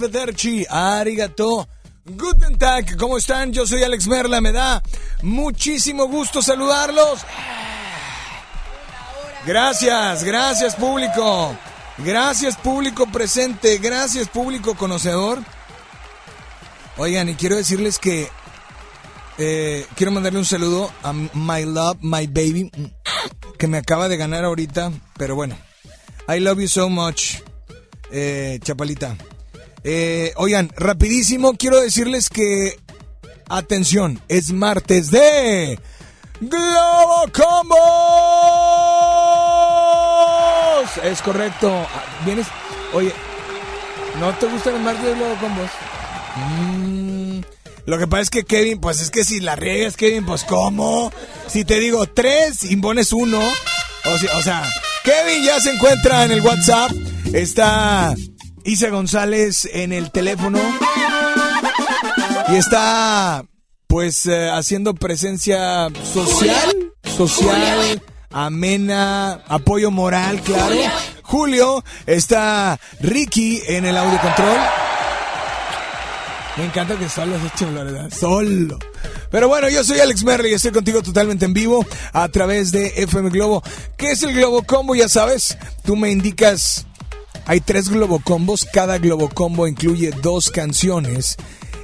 arrivederci, arigato, guten tag, ¿cómo están? Yo soy Alex Merla, me da muchísimo gusto saludarlos. Gracias, gracias público, gracias público presente, gracias público conocedor. Oigan, y quiero decirles que eh, quiero mandarle un saludo a My Love, My Baby, que me acaba de ganar ahorita, pero bueno. I love you so much, eh, Chapalita. Eh, oigan, rapidísimo, quiero decirles que, atención, es martes de Globo Combos. Es correcto. Ah, Vienes, oye, ¿no te gusta el martes de Globo Combos? Mm, lo que pasa es que Kevin, pues es que si la riegas, Kevin, pues ¿cómo? Si te digo tres, impones uno. O o sea, Kevin ya se encuentra en el WhatsApp. Está Isa González en el teléfono. Y está, pues, eh, haciendo presencia social, social, amena, apoyo moral, claro. Julio, está Ricky en el audio control. Me encanta que solo has hecho la verdad. Solo. Pero bueno, yo soy Alex Merley y estoy contigo totalmente en vivo a través de FM Globo. ¿Qué es el Globo Combo? Ya sabes, tú me indicas. Hay tres Globo Combos. Cada Globo Combo incluye dos canciones.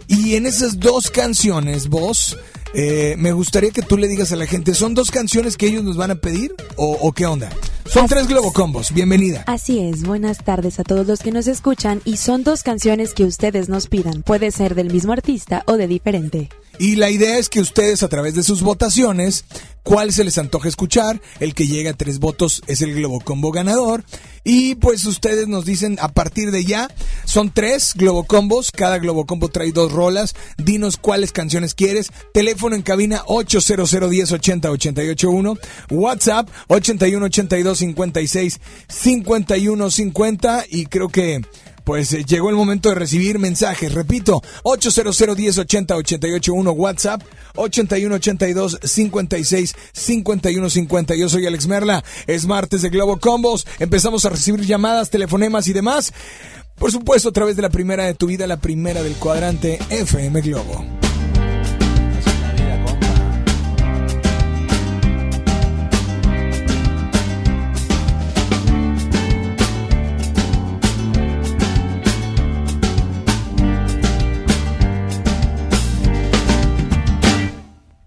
Y en esas dos canciones, vos, eh, me gustaría que tú le digas a la gente, ¿son dos canciones que ellos nos van a pedir? ¿O, o qué onda? Son tres Globo Combos. Bienvenida. Así es, buenas tardes a todos los que nos escuchan y son dos canciones que ustedes nos pidan. Puede ser del mismo artista o de diferente. Y la idea es que ustedes a través de sus votaciones, cuál se les antoja escuchar, el que llega a tres votos es el Globo Combo ganador. Y pues ustedes nos dicen a partir de ya, son tres Globo Combos, cada Globo Combo trae dos rolas, dinos cuáles canciones quieres, teléfono en cabina 800 10 80 881, WhatsApp 81 82 56 51 50 y creo que pues eh, llegó el momento de recibir mensajes. Repito, 800 10 80 881 WhatsApp, 81 82 56 51 50. Yo soy Alex Merla. Es martes de Globo Combos. Empezamos a recibir llamadas, telefonemas y demás. Por supuesto, a través de la primera de tu vida, la primera del cuadrante FM Globo.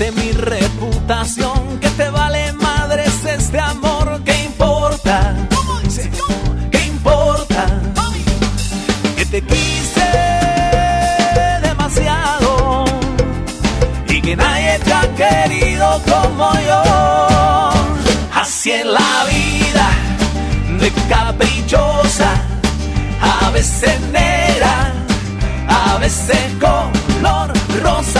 Ensuciaste mi reputación, que te vale madres este amor, ¿qué importa? ¿Qué importa? Que te quise demasiado y que nadie te ha querido como yo. Así es la vida, de caprichosa, a veces negra, a veces color rosa,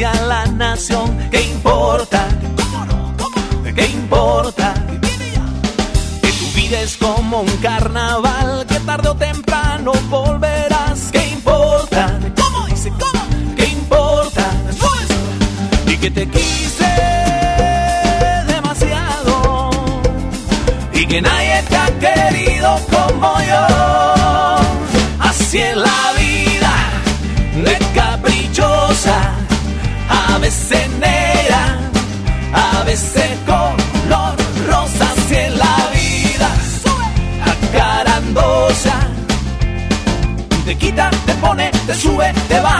Justicia a la nación. ¿Qué importa? ¿Qué importa? Que tu vida es como un carnaval, que tarde o temprano volverás. ¿Qué importa? ¿Cómo dice? ¿Cómo? ¿Qué importa? Y que te quise demasiado y que nadie te ha querido como yo. Así es la sube, te baja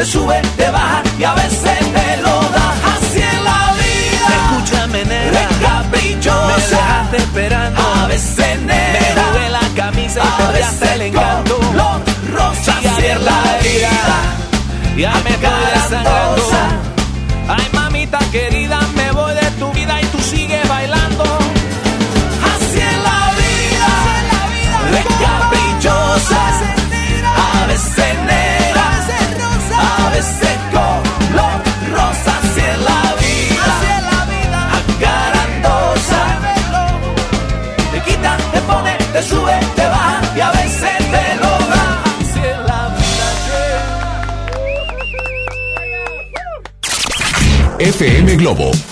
te sube, te baja y a veces te lo da así en la vida. Escúchame, nena, es caprichosa, me esperando. A veces, me jugué la camisa y te el encanto. Color rosa, así en la vida. Ya me FM Globo.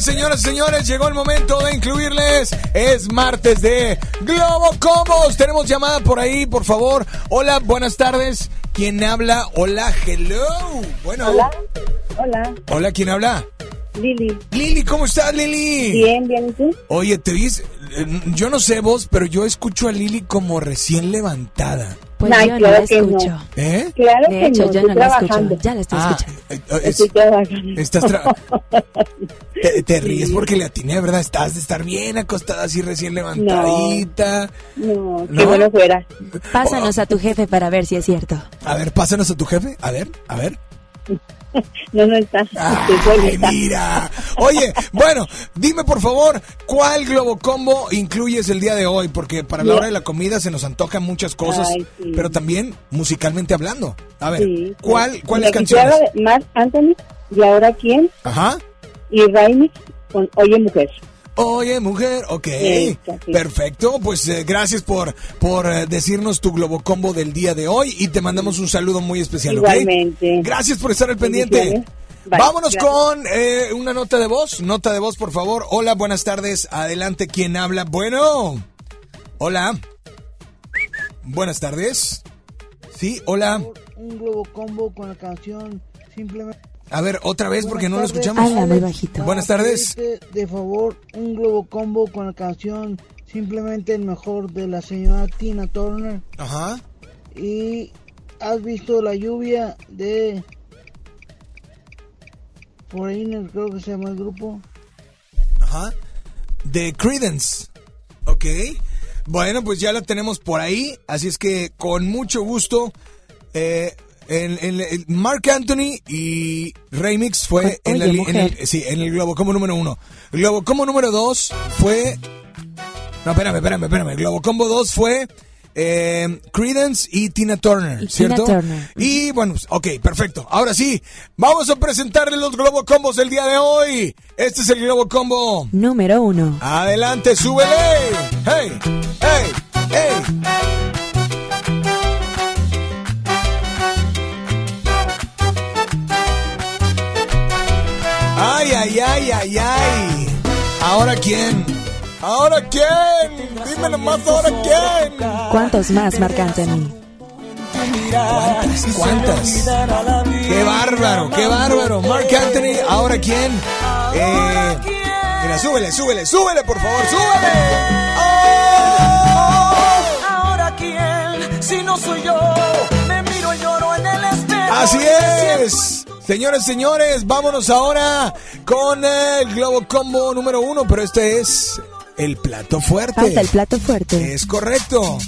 Señoras y señores, llegó el momento de incluirles. Es martes de Globo Combos. Tenemos llamada por ahí, por favor. Hola, buenas tardes. ¿Quién habla? Hola, hello. Bueno. Hola. Hola. Hola, ¿quién habla? Lili. Lili, ¿cómo estás, Lili? Bien, bien, ¿y tú? Oye, te vis, eh, yo no sé vos, pero yo escucho a Lili como recién levantada. Pues yo no claro la que no. escucho. ¿Eh? Claro De que hecho, no, yo estoy no la escucho. trabajando. Ya la estoy Ah, escuchando. eh, eh, es- Estoy trabajando. estás tra- te, te ríes porque le atiné, ¿verdad? Estás de estar bien acostada así recién levantadita. No, ¿No? qué bueno fuera. Pásanos a tu jefe para ver si es cierto. A ver, pásanos a tu jefe. A ver, a ver. No, no está. Ay, mira. Oye, bueno, dime por favor, ¿cuál Globo Combo incluyes el día de hoy? Porque para la hora de la comida se nos antojan muchas cosas, Ay, sí. pero también musicalmente hablando. A ver, Sí. ¿cuál, ¿cuáles canciones? de Marc Anthony, y ahora quién, Ajá. y Raimi con Oye Mujer. Oye, mujer, ok. Sí. Perfecto, pues eh, gracias por, por eh, decirnos tu Globo Combo del día de hoy y te mandamos un saludo muy especial, ¿ok? Igualmente. Gracias por estar al pendiente. Vámonos Gracias. con eh, una nota de voz. Nota de voz, por favor. Hola, buenas tardes. Adelante, ¿quién habla? Bueno. Hola. Buenas tardes. Sí, hola. un globo combo con la canción simplemente A ver, otra vez porque no lo Buenas tardes. escuchamos. Habla muy bajito. Buenas tardes. De favor un globo combo con la canción simplemente el mejor de la señora Tina Turner Ajá. y has visto la lluvia de Foreigner creo que se llama el grupo Ajá. De Credence. Ok. Bueno, pues ya la tenemos por ahí. Así es que con mucho gusto. eh, en, en- en- Mark Anthony y Remix fue en, la en el, sí, en el Globo Combo número uno. El Globo Combo número dos fue. No, espérame, espérame, espérame. El Globo Combo 2 fue eh, Credence y Tina Turner, Y ¿cierto? Tina Turner. Y bueno, ok, perfecto. Ahora sí, vamos a presentarle los Globo Combos del día de hoy. Este es el Globo Combo. Número uno. Adelante, súbele. Hey, hey, hey. Ay, ay, ay, ay. ¿Ahora quién? ¿Ahora quién? Dime nomás ahora quién. ¿Cuántos más, Marc Anthony? ¿Cuántas? ¿Cuántas? ¡Qué bárbaro! ¡Qué bárbaro! Mark Anthony, ¿ahora quién? Eh, mira, súbele, súbele, súbele, por favor, súbele. ¡Oh! Ahora quién, si no soy yo, me miro y lloro en el espejo. Así es. Señores, señores, vámonos ahora con el Globo Combo número uno, pero este es el plato fuerte. Falta el plato fuerte. Es correcto.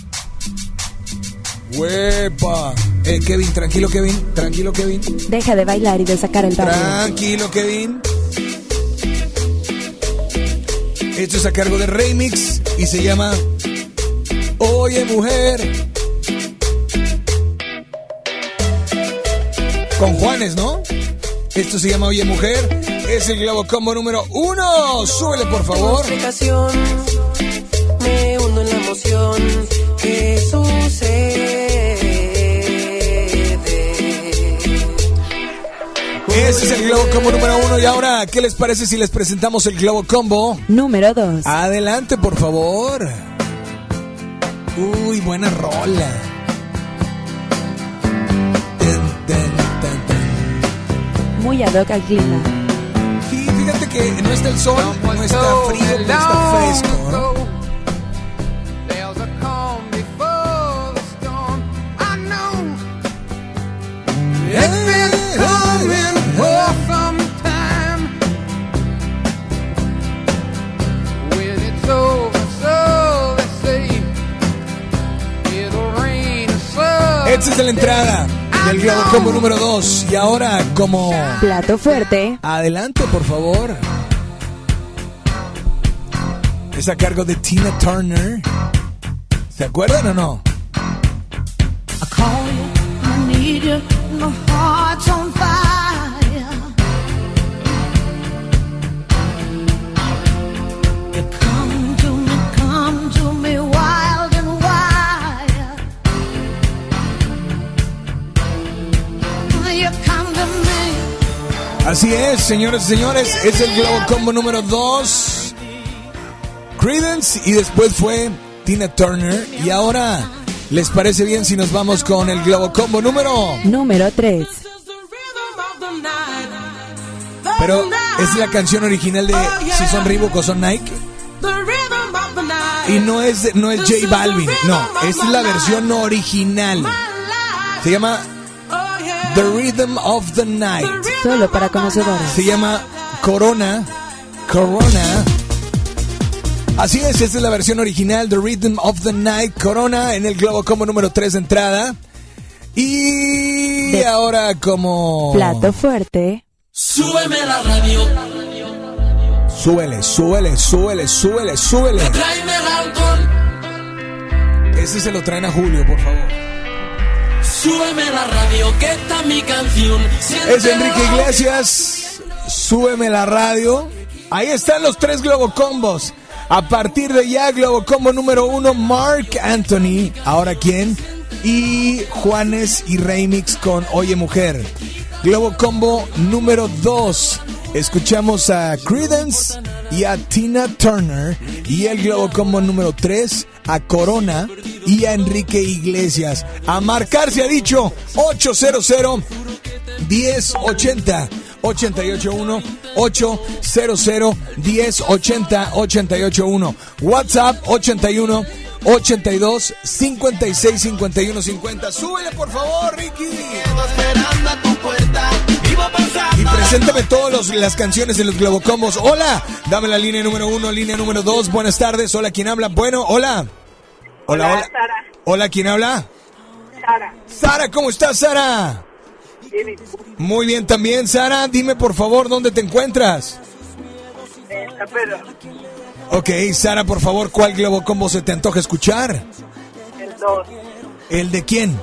¡Huepa! Eh, Kevin, tranquilo, Kevin. Tranquilo, Kevin. Deja de bailar y de sacar el barrio. Tranquilo, Kevin. Esto es a cargo de Remix y se llama Oye Mujer. Con Juanes, ¿no? Esto se llama Oye Mujer. Es el Globo Combo número uno. Súbele, por favor. explicación, me hundo en la emoción que sucede. Ese es el Globo Combo número uno. Y ahora, ¿qué les parece si les presentamos el Globo Combo? Número dos. Adelante, por favor. Uy, buena rola. Muy ad hoc al clima. Sí, fíjate que no está el sol, no está frío, no está fresco. ¿no? There's a calm before the storm. I know it's been coming for some time. When it's over, so they say it'll rain or sun. Esta es la entrada del Globo Combo número 2. Y ahora, como. Plato fuerte. Adelante, por favor. Es a cargo de Tina Turner. ¿Se acuerdan o no? I call you, I need you, my heart's on Así es. señores y señores, es el Globo Combo número 2. Credence y después fue Tina Turner. Y ahora, ¿les parece bien si nos vamos con el Globo Combo número? Número 3. Pero es la canción original de si son Reebok o son Nike. Y no es, no es J Balvin, no, es la versión original. Se llama The Rhythm of the Night. Solo para conocedores. Se llama Corona. Corona. Así es, esta es la versión original, The Rhythm of the Night, Corona, en el Globo como número 3 de entrada. Y De- ahora como... Plato fuerte. Súbeme la radio, Súbele, súbele, súbele, súbele, súbele. tráeme el alcohol. Ese se lo traen a Julio, por favor. Súbeme la radio, está mi canción. Es Enrique Iglesias. Súbeme la radio. Ahí están los tres Globocombos. A partir de ya, Globocombo número uno, Mark Anthony. Ahora quién? Y Juanes y Remix con Oye Mujer. Globocombo número dos. Escuchamos a Credence y a Tina Turner. Y el Globocombo número 3 a Corona y a Enrique Iglesias. A marcar se ha dicho 800 1080 881 800 1080 881 WhatsApp 81 82 56 51 50 Súbele por favor Ricky y preséntame todas las canciones de los Globocombos. Hola, dame la línea número uno, línea número dos. Buenas tardes. Hola, ¿quién habla? Bueno, hola. Hola, hola. Sara. Hola, ¿quién habla? Sara. Sara, ¿cómo estás, Sara? Bien. Muy bien también, Sara. Dime por favor dónde te encuentras. Eh, San Pedro. Ok, Sara, por favor, ¿cuál Globocombo se te antoja escuchar? El 2. ¿El de quién?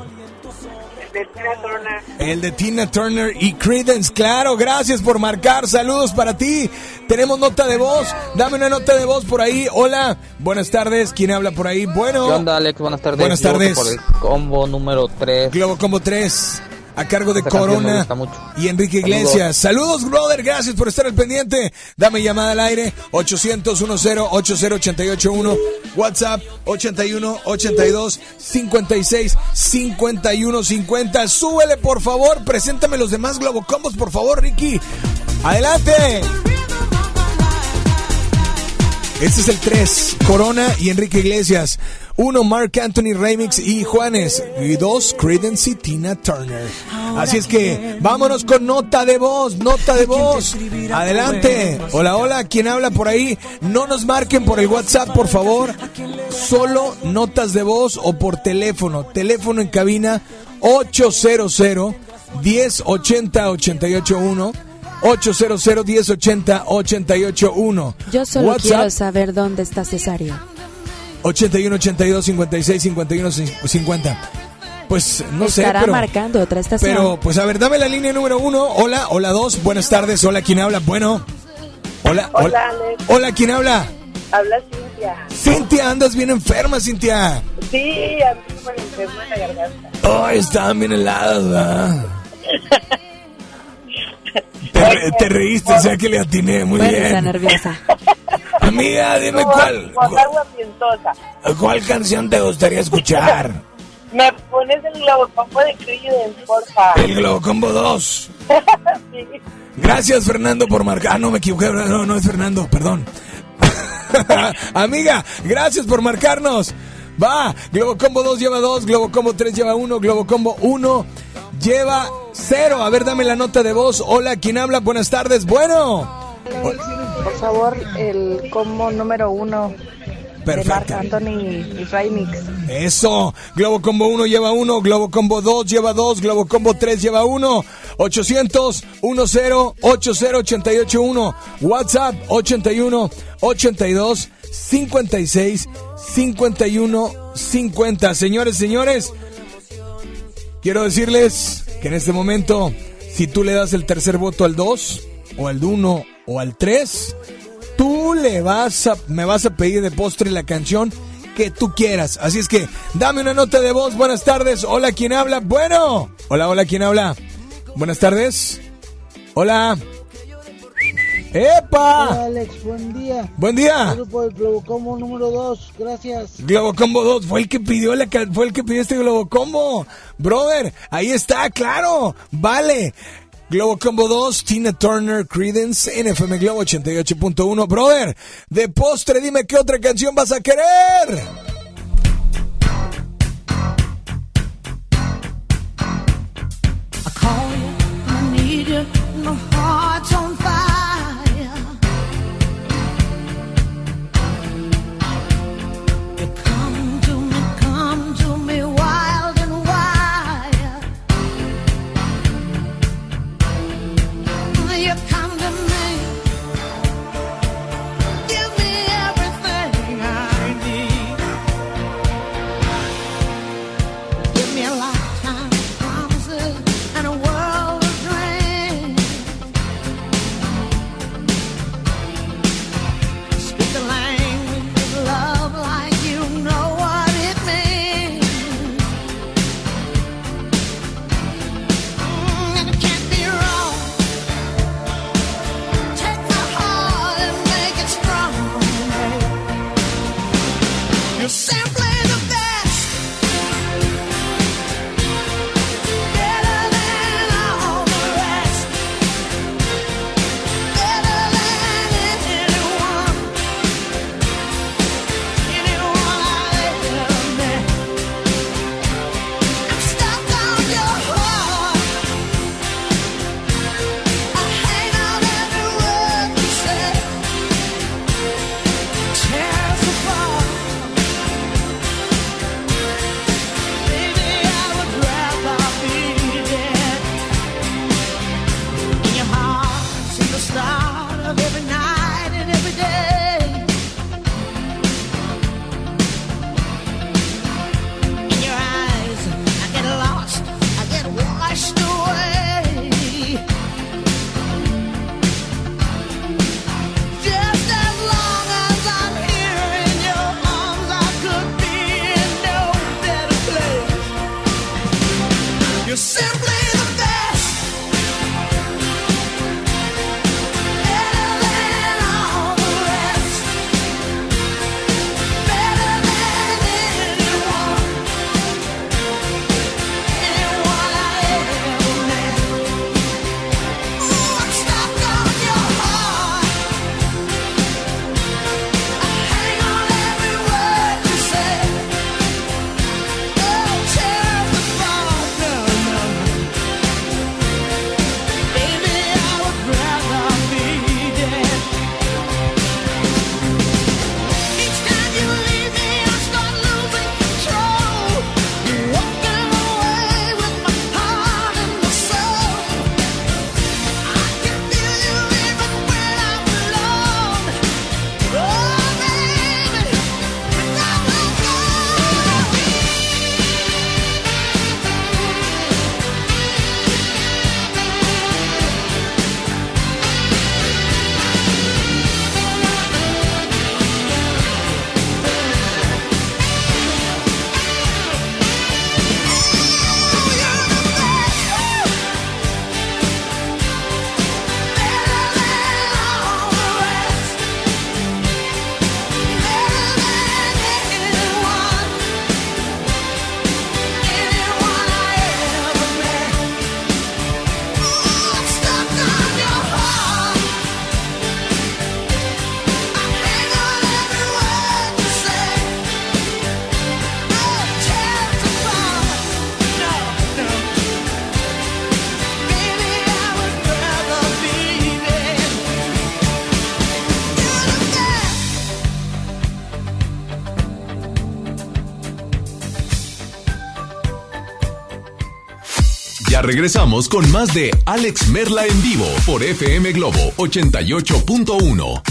El de Tina Turner. El de Tina Turner y Credence, claro, gracias por marcar, saludos para ti. Tenemos nota de voz, dame una nota de voz por ahí. Hola, buenas tardes, ¿quién habla por ahí? Bueno, ¿Qué onda, Alex? Buenas tardes. Buenas Yo tardes. Por el combo número 3. Globo Combo 3, a cargo de Esta Corona y Enrique Iglesias. Saludos. brother, gracias por estar al pendiente. Dame llamada al aire, 800-10-80881, WhatsApp 81-82-56-51-50. Súbele, por favor, preséntame los demás Globo Combos, por favor, Ricky. Adelante. Este es el 3, Corona y Enrique Iglesias. 1, Mark Anthony Remix y Juanes. Y 2, Credence y Tina Turner. Así es que vámonos con nota de voz, nota de voz. Adelante. Hola, hola, ¿quién habla por ahí? No nos marquen por el WhatsApp, por favor. Solo notas de voz o por teléfono. Teléfono en cabina 800 1080 881 800 1080 881 Yo solo WhatsApp quiero saber dónde está Cesario. 81 82 56 51 50. Pues no sé, Estará pero, marcando otra estación. pero pues a ver, dame la línea número uno. Hola, hola dos, buenas tardes. Hola, ¿quién habla? Bueno. Hola, hola. Hola, Alex. Hola, ¿quién habla? Habla Cintia. Cintia, andas bien enferma, Cintia. Sí, a mí me enfermo en la garganta. Ay, estaban bien heladas, ¿verdad? Te, re- te reíste, o sea que le atiné, muy bueno, está bien. nerviosa. Amiga, dime cuál, pientosa. cuál canción te gustaría escuchar. Me pones el globocombo de Creedence, porfa. El Globocombo 2. Sí. Gracias, Fernando, por marcar. Ah, no, me equivoqué. No, no es Fernando, perdón. Amiga, gracias por marcarnos. Va, Globocombo 2 lleva 2, Globocombo 3 lleva 1, Globocombo 1 lleva 0. A ver, dame la nota de voz. Hola, ¿quién habla? Buenas tardes. Bueno. Por favor, el combo número uno de Marc Perfecto. Anthony y Remix. Eso. Globo Combo 1 lleva 1, Globo Combo 2 lleva 2, Globo Combo 3 lleva 1. 800 10 80 881. WhatsApp 81 82 56 51 50. Señores, señores, quiero decirles que en este momento, si tú le das el tercer voto al 2, o al 1, o al 3, tú le vas a, me vas a pedir de postre la canción que tú quieras. Así es que dame una nota de voz. Buenas tardes. Hola, ¿quién habla? Bueno. Hola, hola, ¿quién habla? Buenas tardes. Hola. ¡Epa! Hola, Alex, buen día. Buen día. El grupo del Globocombo número 2, gracias. Globocombo 2, fue el que pidió la fue el que pidió este Globocombo. Brother, ahí está, claro. Vale. Globo Combo 2, Tina Turner, Credence, NFM Globo 88.1. Brother, de postre, dime qué otra canción vas a querer. regresamos con más de Alex Merla en vivo por FM Globo 88.1.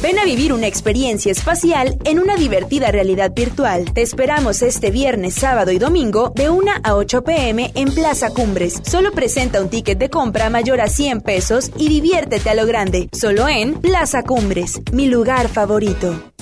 Ven a vivir una experiencia espacial en una divertida realidad virtual. Te esperamos este viernes, sábado y domingo de 1 a 8 pm en Plaza Cumbres. Solo presenta un ticket de compra mayor a 100 pesos y diviértete a lo grande. Solo en Plaza Cumbres, mi lugar favorito.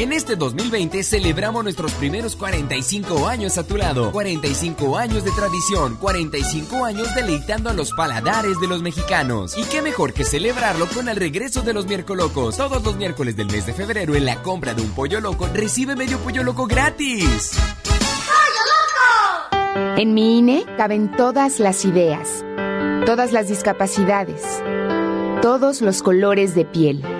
En este 2020 celebramos nuestros primeros 45 años a tu lado. 45 años de tradición, 45 años deleitando a los paladares de los mexicanos. Y qué mejor que celebrarlo con el regreso de los miércolocos. Todos los miércoles del mes de febrero en la compra de un pollo loco recibe medio pollo loco gratis. En mi INE caben todas las ideas, todas las discapacidades, todos los colores de piel.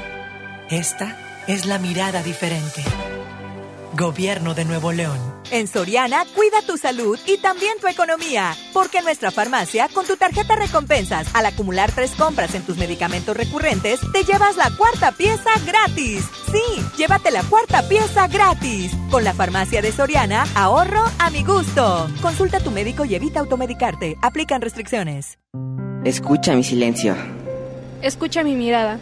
Esta es la mirada diferente. Gobierno de Nuevo León. En Soriana, cuida tu salud y también tu economía. Porque en nuestra farmacia, con tu tarjeta recompensas, al acumular tres compras en tus medicamentos recurrentes, te llevas la cuarta pieza gratis. Sí, llévate la cuarta pieza gratis. Con la farmacia de Soriana, ahorro a mi gusto. Consulta a tu médico y evita automedicarte. Aplican restricciones. Escucha mi silencio. Escucha mi mirada.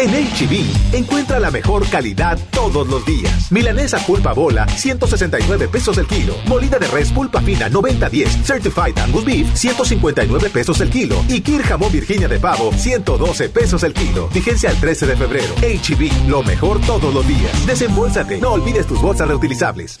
En HB, encuentra la mejor calidad todos los días. Milanesa pulpa bola, 169 pesos el kilo. Molida de res pulpa fina, 90-10. Certified Angus Beef, 159 pesos el kilo. Y Kir jamón Virginia de pavo, 112 pesos el kilo. Vigencia al 13 de febrero. HB, lo mejor todos los días. Desembolsate, no olvides tus bolsas reutilizables.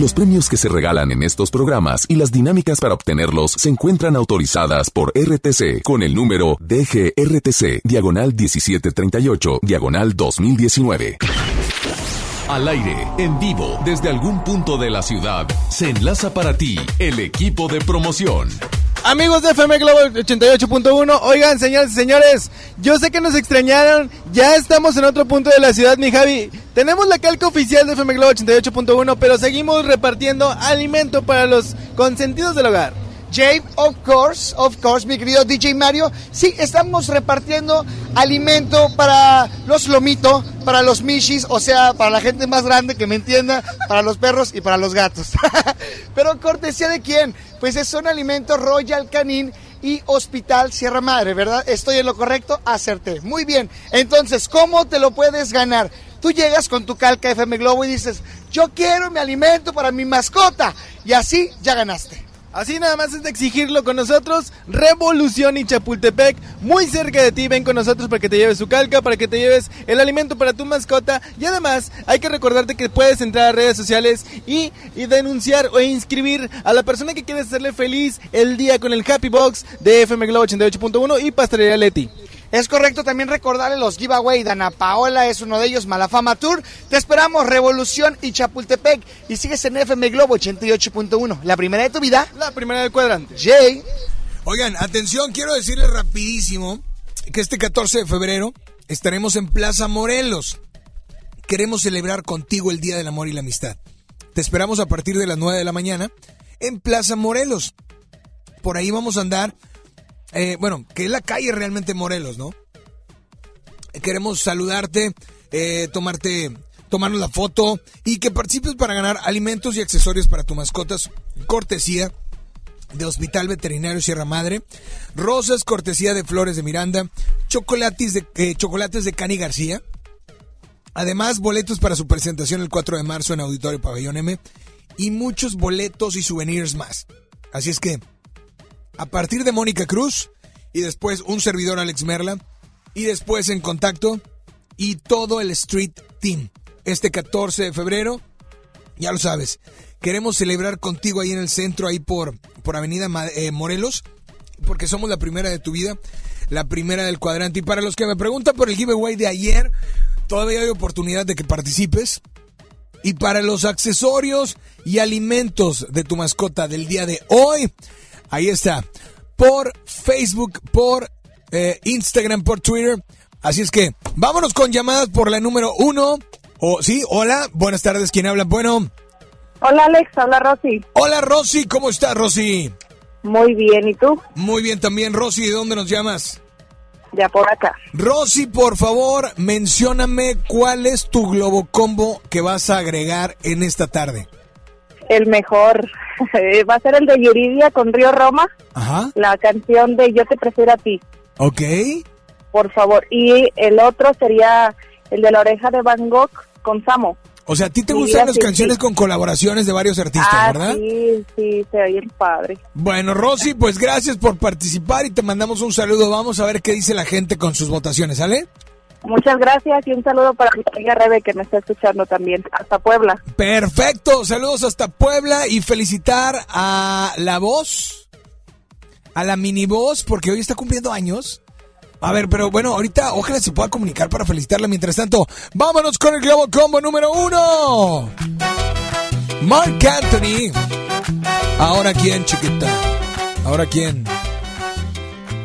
Los premios que se regalan en estos programas y las dinámicas para obtenerlos se encuentran autorizadas por RTC con el número DGRTC, diagonal 1738, diagonal 2019. Al aire, en vivo, desde algún punto de la ciudad, se enlaza para ti el equipo de promoción. Amigos de FM Globo 88.1, oigan, señores y señores, yo sé que nos extrañaron, ya estamos en otro punto de la ciudad, mi Javi. Tenemos la calca oficial de FM Globo 88.1, pero seguimos repartiendo alimento para los consentidos del hogar. Jay, of course, of course, mi querido DJ Mario. Sí, estamos repartiendo alimento para los lomito, para los mishis, o sea, para la gente más grande que me entienda, para los perros y para los gatos. Pero cortesía de quién? Pues son alimentos Royal Canin y Hospital Sierra Madre, ¿verdad? ¿Estoy en lo correcto? Acerté. Muy bien. Entonces, ¿cómo te lo puedes ganar? Tú llegas con tu calca FM Globo y dices, yo quiero mi alimento para mi mascota. Y así ya ganaste. Así nada más es de exigirlo con nosotros. Revolución y Chapultepec, muy cerca de ti. Ven con nosotros para que te lleves su calca, para que te lleves el alimento para tu mascota. Y además, hay que recordarte que puedes entrar a redes sociales y, denunciar o inscribir a la persona que quieres hacerle feliz el día con el Happy Box de FM Globo 88.1 y Pastelería Leti. Es correcto también recordarle los giveaway. Dana Paola es uno de ellos, Malafama Tour. Te esperamos, Revolución y Chapultepec. Y sigues en FM Globo 88.1. La primera de tu vida. La primera del cuadrante. Jay. Oigan, atención, quiero decirles rapidísimo que este 14 de febrero estaremos en Plaza Morelos. Queremos celebrar contigo el Día del Amor y la Amistad. Te esperamos a partir de las 9 de la mañana en Plaza Morelos. Por ahí vamos a andar eh, bueno, que es la calle realmente Morelos, ¿no? Queremos saludarte, eh, tomarte, tomarnos la foto y que participes para ganar alimentos y accesorios para tus mascotas, cortesía de Hospital Veterinario Sierra Madre, rosas, cortesía de Flores de Miranda, chocolates de, eh, chocolates de Cani García, además boletos para su presentación el 4 de marzo en Auditorio Pabellón M. Y muchos boletos y souvenirs más. Así es que a partir de Mónica Cruz y después un servidor Alex Merla y después en contacto y todo el Street Team. Este 14 de febrero, ya lo sabes, queremos celebrar contigo ahí en el centro, ahí por, por Avenida eh, Morelos, porque somos la primera de tu vida, la primera del cuadrante. Y para los que me preguntan por el giveaway de ayer, todavía hay oportunidad de que participes. Y para los accesorios y alimentos de tu mascota del día de hoy, ahí está, por Facebook, por eh, Instagram, por Twitter. Así es que vámonos con llamadas por la número uno. O sí, hola, buenas tardes, ¿quién habla? Bueno, Hola Alex, habla Rosy. hola Rosy, ¿cómo estás Rosy? Muy bien, ¿y tú? Muy bien también, Rosy, ¿de dónde nos llamas? Ya por acá. Rosy, por favor, mencióname cuál es tu globo combo que vas a agregar en esta tarde. El mejor va a ser el de Yuridia con Río Roma, Ajá. la canción de Yo te prefiero a ti, Ok. por favor. Y el otro sería el de la oreja de Van Gogh con Samo. O sea, a ti te Sí, gustan las canciones sí. con colaboraciones de varios artistas, ah, ¿verdad? sí, sí, se oye padre. Bueno, Rosy, pues gracias por participar y te mandamos un saludo. Vamos a ver qué dice la gente con sus votaciones, ¿sale? Muchas gracias y un saludo para mi amiga Rebe que me está escuchando también, hasta Puebla. Perfecto, saludos hasta Puebla y felicitar a la voz, a la mini voz, porque hoy está cumpliendo años. A ver, pero bueno, ahorita ojalá se pueda comunicar para felicitarla. Mientras tanto, vámonos con el Globo Combo número uno. Mark Anthony. Ahora quién, chiquita. Ahora quién.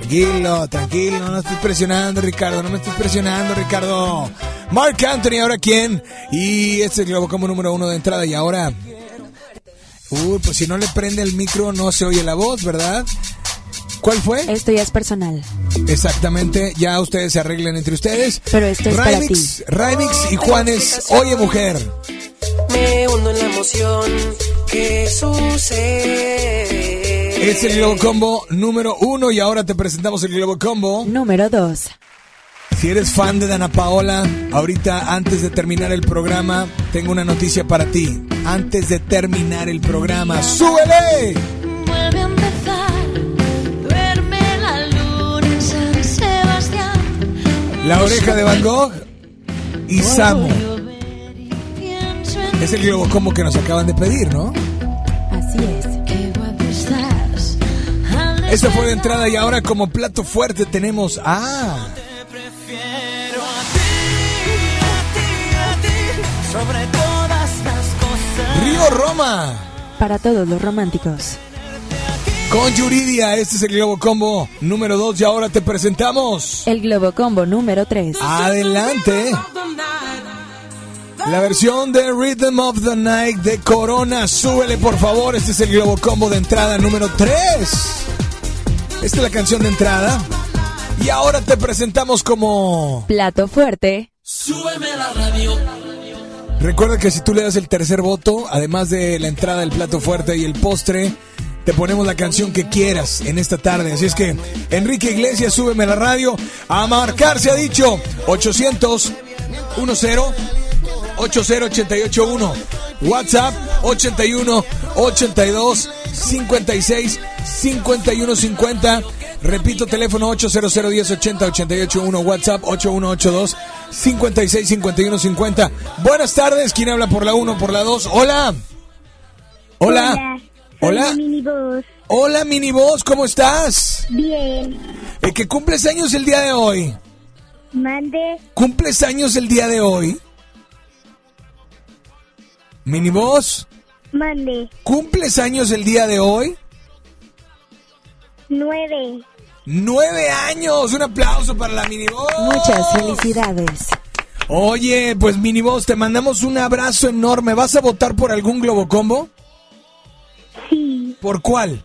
Tranquilo, tranquilo, no estés presionando, Ricardo, no me estés presionando, Ricardo. Mark Anthony, ahora quién. Y este es el Globo Combo número uno de entrada. Y ahora. Uy, pues si no le prende el micro, no se oye la voz, ¿verdad? ¿Cuál fue? Esto ya es personal. Exactamente, ya ustedes se arreglen entre ustedes. Pero esto es para Remix, Remix y Juanes, Oye Mujer. Me hundo en la emoción que sucede. Es el Globo Combo número uno y ahora te presentamos el Globo Combo. Número 2. Si eres fan de Dana Paola, ahorita antes de terminar el programa, tengo una noticia para ti. Antes de terminar el programa, ¡súbele! Vuelve a empezar, duerme la luna en San Sebastián. La oreja de Van Gogh y Samo. Es el globo combo que nos acaban de pedir, ¿no? Así es. Esta fue de entrada y ahora como plato fuerte tenemos a... Sobre todas las cosas. Río Roma. Para todos los románticos. Con Yuridia, este es el Globo Combo número 2 y ahora te presentamos. El Globo Combo número 3. Adelante. La versión de Rhythm of the Night de Corona. Súbele por favor, este es el Globo Combo de entrada número 3. Esta es la canción de entrada. Y ahora te presentamos como... Plato fuerte. Súbeme la radio. Recuerda que si tú le das el tercer voto, además de la entrada del plato fuerte y el postre, te ponemos la canción que quieras en esta tarde. Así es que, Enrique Iglesias, súbeme la radio. A marcar se ha dicho 800 10 80881. WhatsApp 81 82 56 51 50. Repito, teléfono 800 10 80 881. WhatsApp 8182 56 51 50. Buenas tardes, ¿quién habla por la 1, por la 2? Hola. Hola. Hola. Hola, mini voz, ¿cómo estás? Bien. Eh, que cumples años el día de hoy. Mande. ¿Cumples años el día de hoy? Mini voz, Mande. ¿cumples años el día de hoy? Nueve. ¡Nueve años! Un aplauso para la mini voz. Muchas felicidades. Oye, pues mini voz, te mandamos un abrazo enorme. ¿Vas a votar por algún Globo Combo? Sí. ¿Por cuál?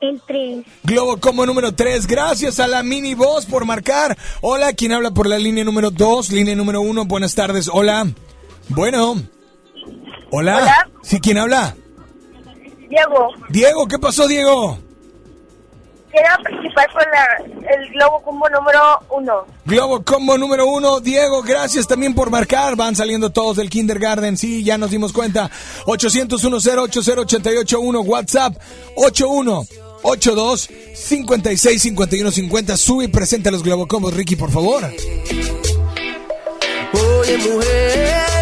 El tres. Globo Combo número 3. Gracias a la mini voz por marcar. Hola, ¿quién habla por la línea número 2? Línea número 1. Buenas tardes. Hola. Bueno. Hola. Hola. ¿Sí, quién habla? Diego, Diego, ¿qué pasó, Diego? quiero participar por la, el Globo Combo número uno. Globo Combo número 1. Diego, gracias también por marcar. Van saliendo todos del kindergarten. Sí, ya nos dimos cuenta. 800 881 WhatsApp 81 82 56 51 50. Sube y presenta los Globo Combos, Ricky, por favor. Oye, mujer.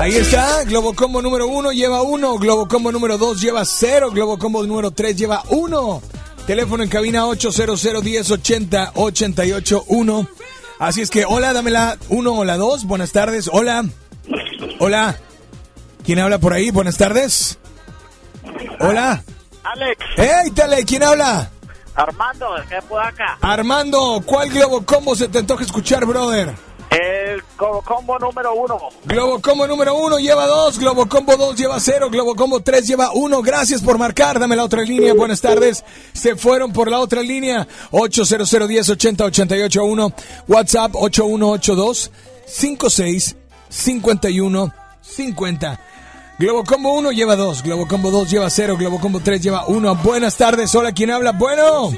Ahí está, Globo Combo número 1 lleva 1, Globo Combo número 2 lleva 0, Globo Combo número 3 lleva 1. Teléfono en cabina 800 10 80 881. Así es que, hola, dame la 1 o la 2. Buenas tardes, hola. Hola. ¿Quién habla por ahí? Buenas tardes. Hola. Alex, ¡Hey, Tale! ¿Quién habla? Armando, ¿qué puedo acá? Armando, ¿cuál Globo Combo se te antoja escuchar, brother? El co- combo número uno. Globo Combo número 1 lleva 2, Globo Combo 2 lleva 0, Globo Combo 3 lleva 1. Gracias por marcar, dame la otra línea. Buenas tardes. Se fueron por la otra línea. 800 10 80 88 1. WhatsApp 8182 56 51 50. Globo Combo 1 lleva 2, Globo Combo 2 lleva 0, Globo Combo 3 lleva 1. Buenas tardes. Hola, ¿quién habla? Bueno.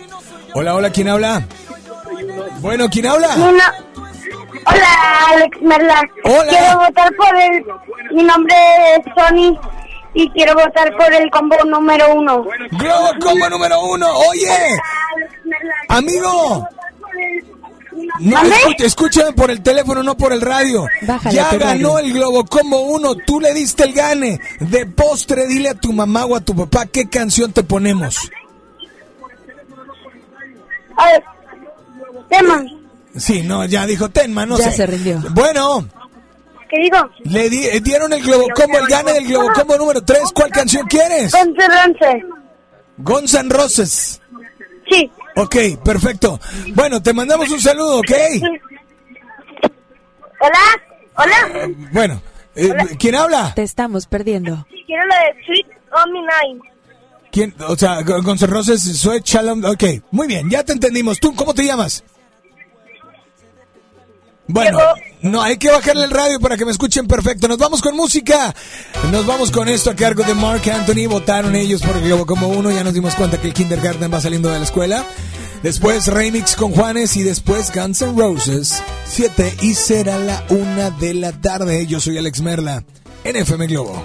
Hola, hola, ¿quién habla? Bueno, ¿quién habla? Hola, Alex Merla. Hola. Quiero votar por el. Mi nombre es Sony y quiero votar por el combo número uno. Globo Combo número 1. Oye, amigo. No, escucha, escúchame por el teléfono, no por el radio. Bájale ya ganó radio. el Globo Combo 1, tú le diste el gane. De postre, dile a tu mamá o a tu papá qué canción te ponemos. A ver, tema. Sí, no, ya dijo Tenma, no Ya sé. se rindió. Bueno, ¿Qué digo? le di- eh, dieron el Globo Combo, el gane del Globo Combo número 3. ¿Cuál canción quieres? Guns N' Roses. Sí. Ok, perfecto. Bueno, te mandamos un saludo, ¿ok? Hola, hola. Bueno, eh, ¿quién habla? Te estamos perdiendo. Quiero la de Sweet on Nine. ¿Quién? O sea, Guns N' Roses, Sweat Shalom. Ok, muy bien, ya te entendimos. ¿Tú cómo te llamas? Bueno, no, hay que bajarle el radio para que me escuchen perfecto. Nos vamos con música. Nos vamos con esto a cargo de Mark Anthony. Votaron ellos por el Globo como uno. Ya nos dimos cuenta que el kindergarten va saliendo de la escuela. Después remix con Juanes y después Guns N' Roses. Siete y será la una de la tarde. Yo soy Alex Merla en FM Globo.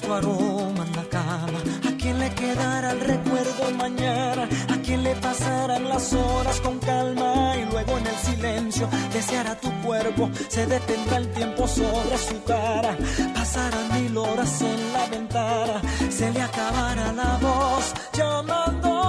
Tu aroma en la cama? ¿A quién le quedará el recuerdo mañana? ¿A quién le pasarán las horas con calma? Y luego en el silencio deseará tu cuerpo, se detendrá el tiempo sobre su cara. Pasarán mil horas en la ventana, se le acabará la voz llamándote.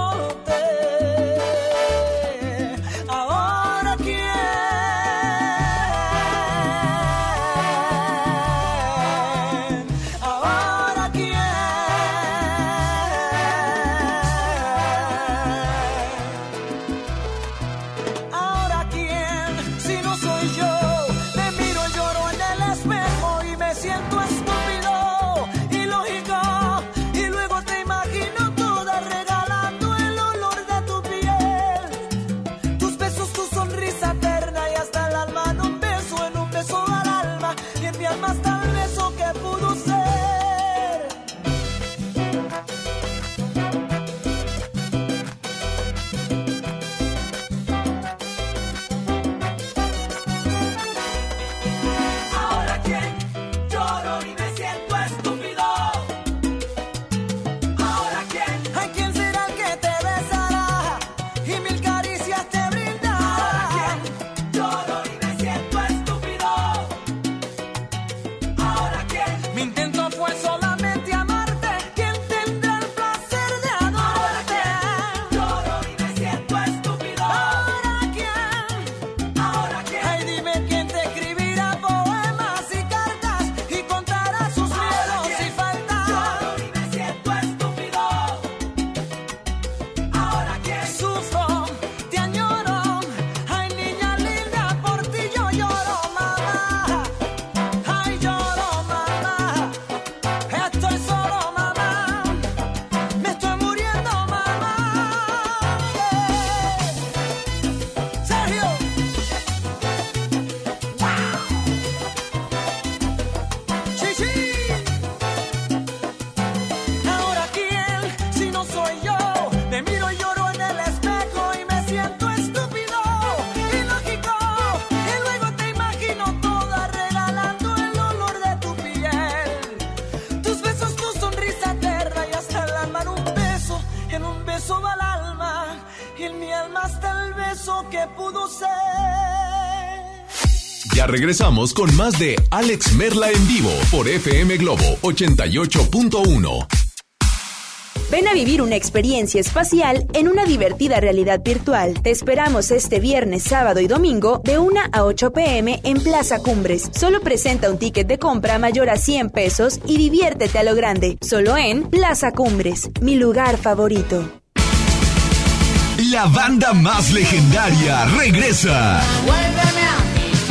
Regresamos con más de Alex Merla en vivo por FM Globo 88.1. Ven a vivir una experiencia espacial en una divertida realidad virtual. Te esperamos este viernes, sábado y domingo de 1 a 8 pm en Plaza Cumbres. Solo presenta un ticket de compra mayor a 100 pesos y diviértete a lo grande. Solo en Plaza Cumbres, mi lugar favorito. la banda más legendaria regresa.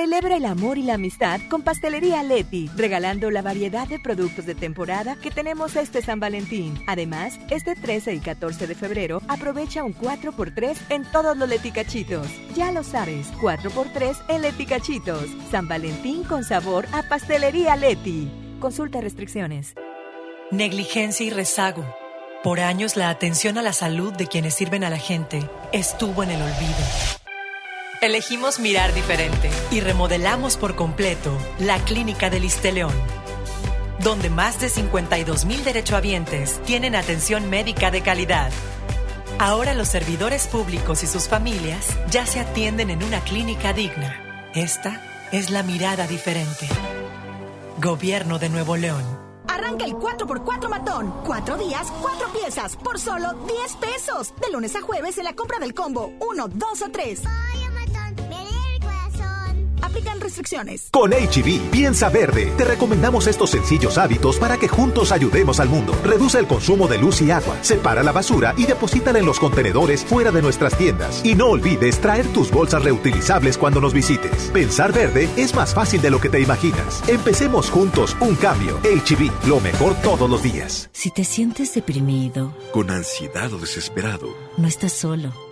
Celebra el amor y la amistad con Pastelería Leti, regalando la variedad de productos de temporada que tenemos este San Valentín. Además, este 13 y 14 de febrero, aprovecha un 4x3 en todos los leticachitos. Ya lo sabes, 4x3 en leticachitos. San Valentín con sabor a Pastelería Leti. Consulta restricciones. Negligencia y rezago. Por años la atención a la salud de quienes sirven a la gente estuvo en el olvido. Elegimos mirar diferente y remodelamos por completo la Clínica del León, donde más de 52 mil derechohabientes tienen atención médica de calidad. Ahora los servidores públicos y sus familias ya se atienden en una clínica digna. Esta es la mirada diferente. Gobierno de Nuevo León. Arranca el 4x4 matón. Cuatro días, cuatro piezas, por solo 10 pesos. De lunes a jueves en la compra del combo 1, 2 o 3. Aplican restricciones. Con HB, piensa verde. Te recomendamos estos sencillos hábitos para que juntos ayudemos al mundo. Reduce el consumo de luz y agua, separa la basura y deposítala en los contenedores fuera de nuestras tiendas. Y no olvides traer tus bolsas reutilizables cuando nos visites. Pensar verde es más fácil de lo que te imaginas. Empecemos juntos un cambio. HB, lo mejor todos los días. Si te sientes deprimido, Con ansiedad o desesperado, no estás solo.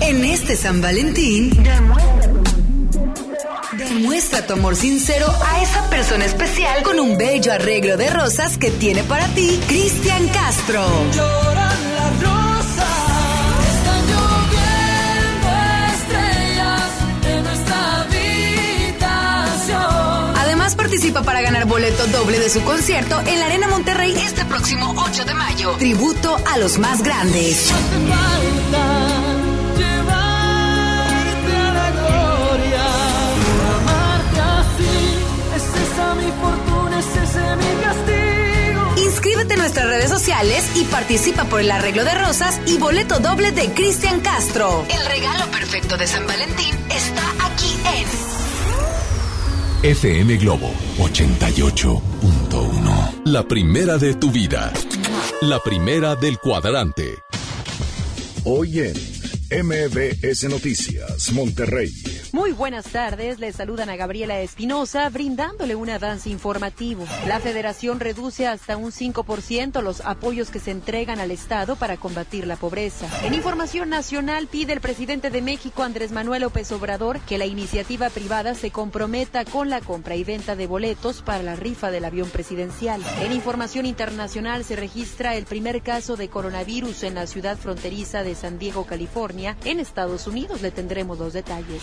En este San Valentín, demuestra tu amor sincero a esa persona especial con un bello arreglo de rosas que tiene para ti Cristian Castro. Lloran las rosas, participa para ganar boleto doble de su concierto en la Arena Monterrey este próximo 8 de mayo. Tributo a los más grandes. Falta llevarte a la gloria, amarte así, es esa mi fortuna, es ese mi castigo. Inscríbete en nuestras redes sociales y participa por el arreglo de rosas y boleto doble de Cristian Castro. El regalo perfecto de San Valentín está aquí en FM Globo 88.1. La primera de tu vida. La primera del cuadrante. Hoy en MBS Noticias, Monterrey. Muy buenas tardes, les saludan a Gabriela Espinosa brindándole un avance informativo. La federación reduce hasta un 5% los apoyos que se entregan al Estado para combatir la pobreza. En información nacional pide el presidente de México Andrés Manuel López Obrador que la iniciativa privada se comprometa con la compra y venta de boletos para la rifa del avión presidencial. En información internacional se registra el primer caso de coronavirus en la ciudad fronteriza de San Diego, California, en Estados Unidos. Le tendremos los detalles.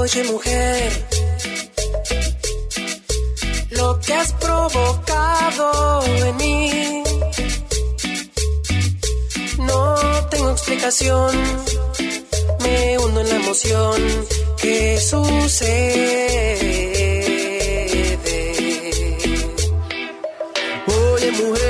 Oye mujer, lo que has provocado en mí, no tengo explicación, me hundo en la emoción que sucede. Oye mujer.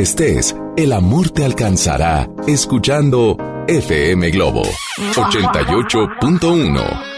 estés, el amor te alcanzará escuchando FM Globo 88.1.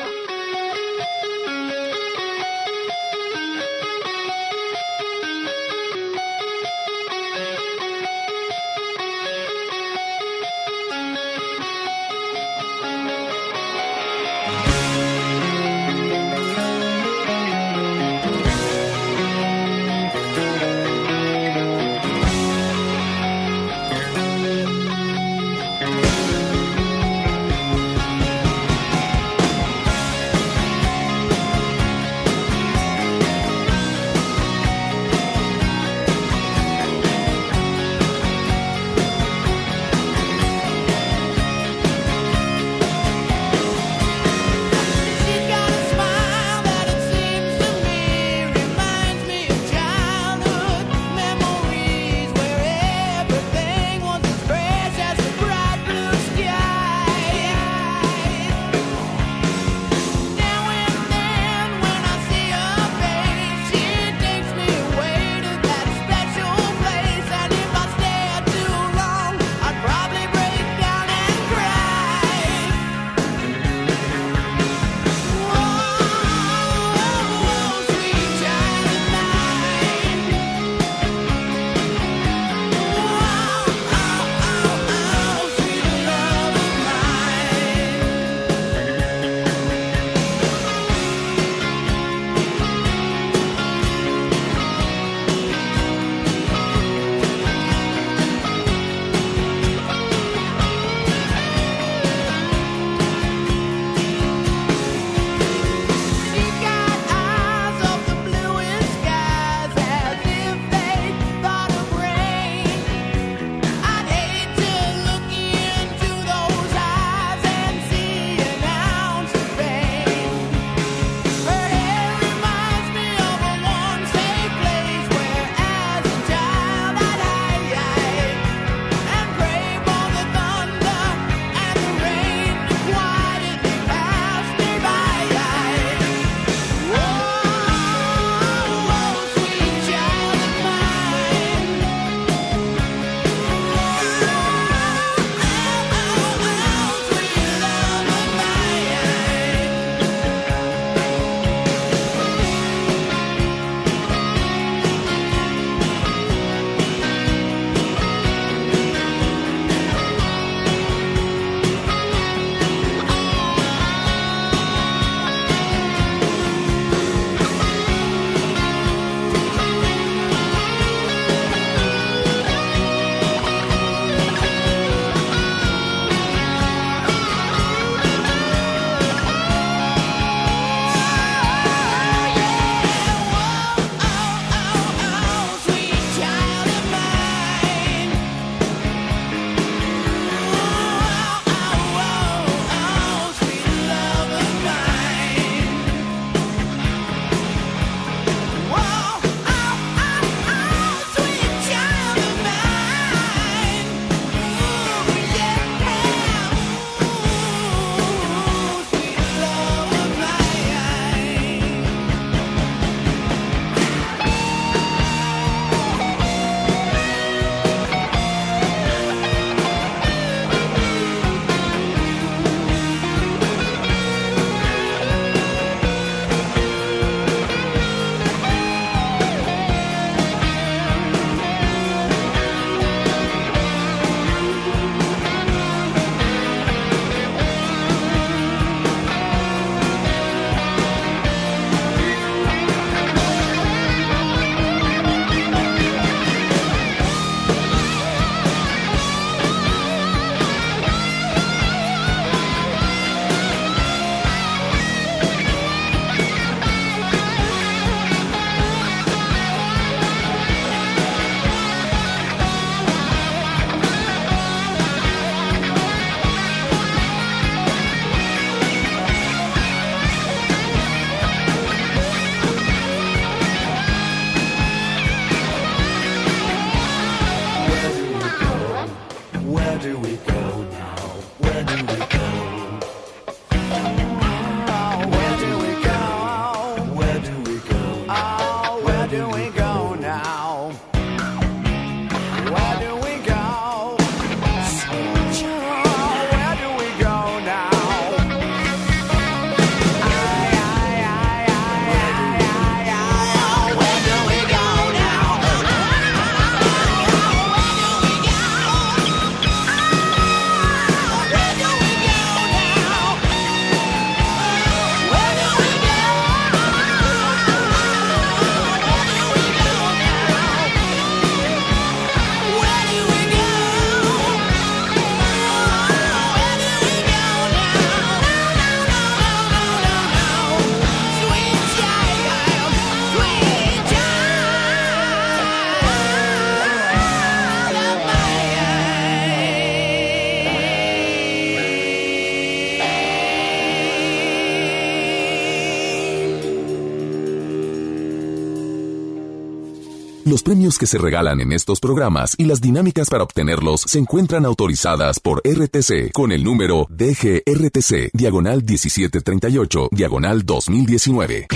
que se regalan en estos programas y las dinámicas para obtenerlos se encuentran autorizadas por RTC con el número DGRTC, diagonal 1738, diagonal 2019.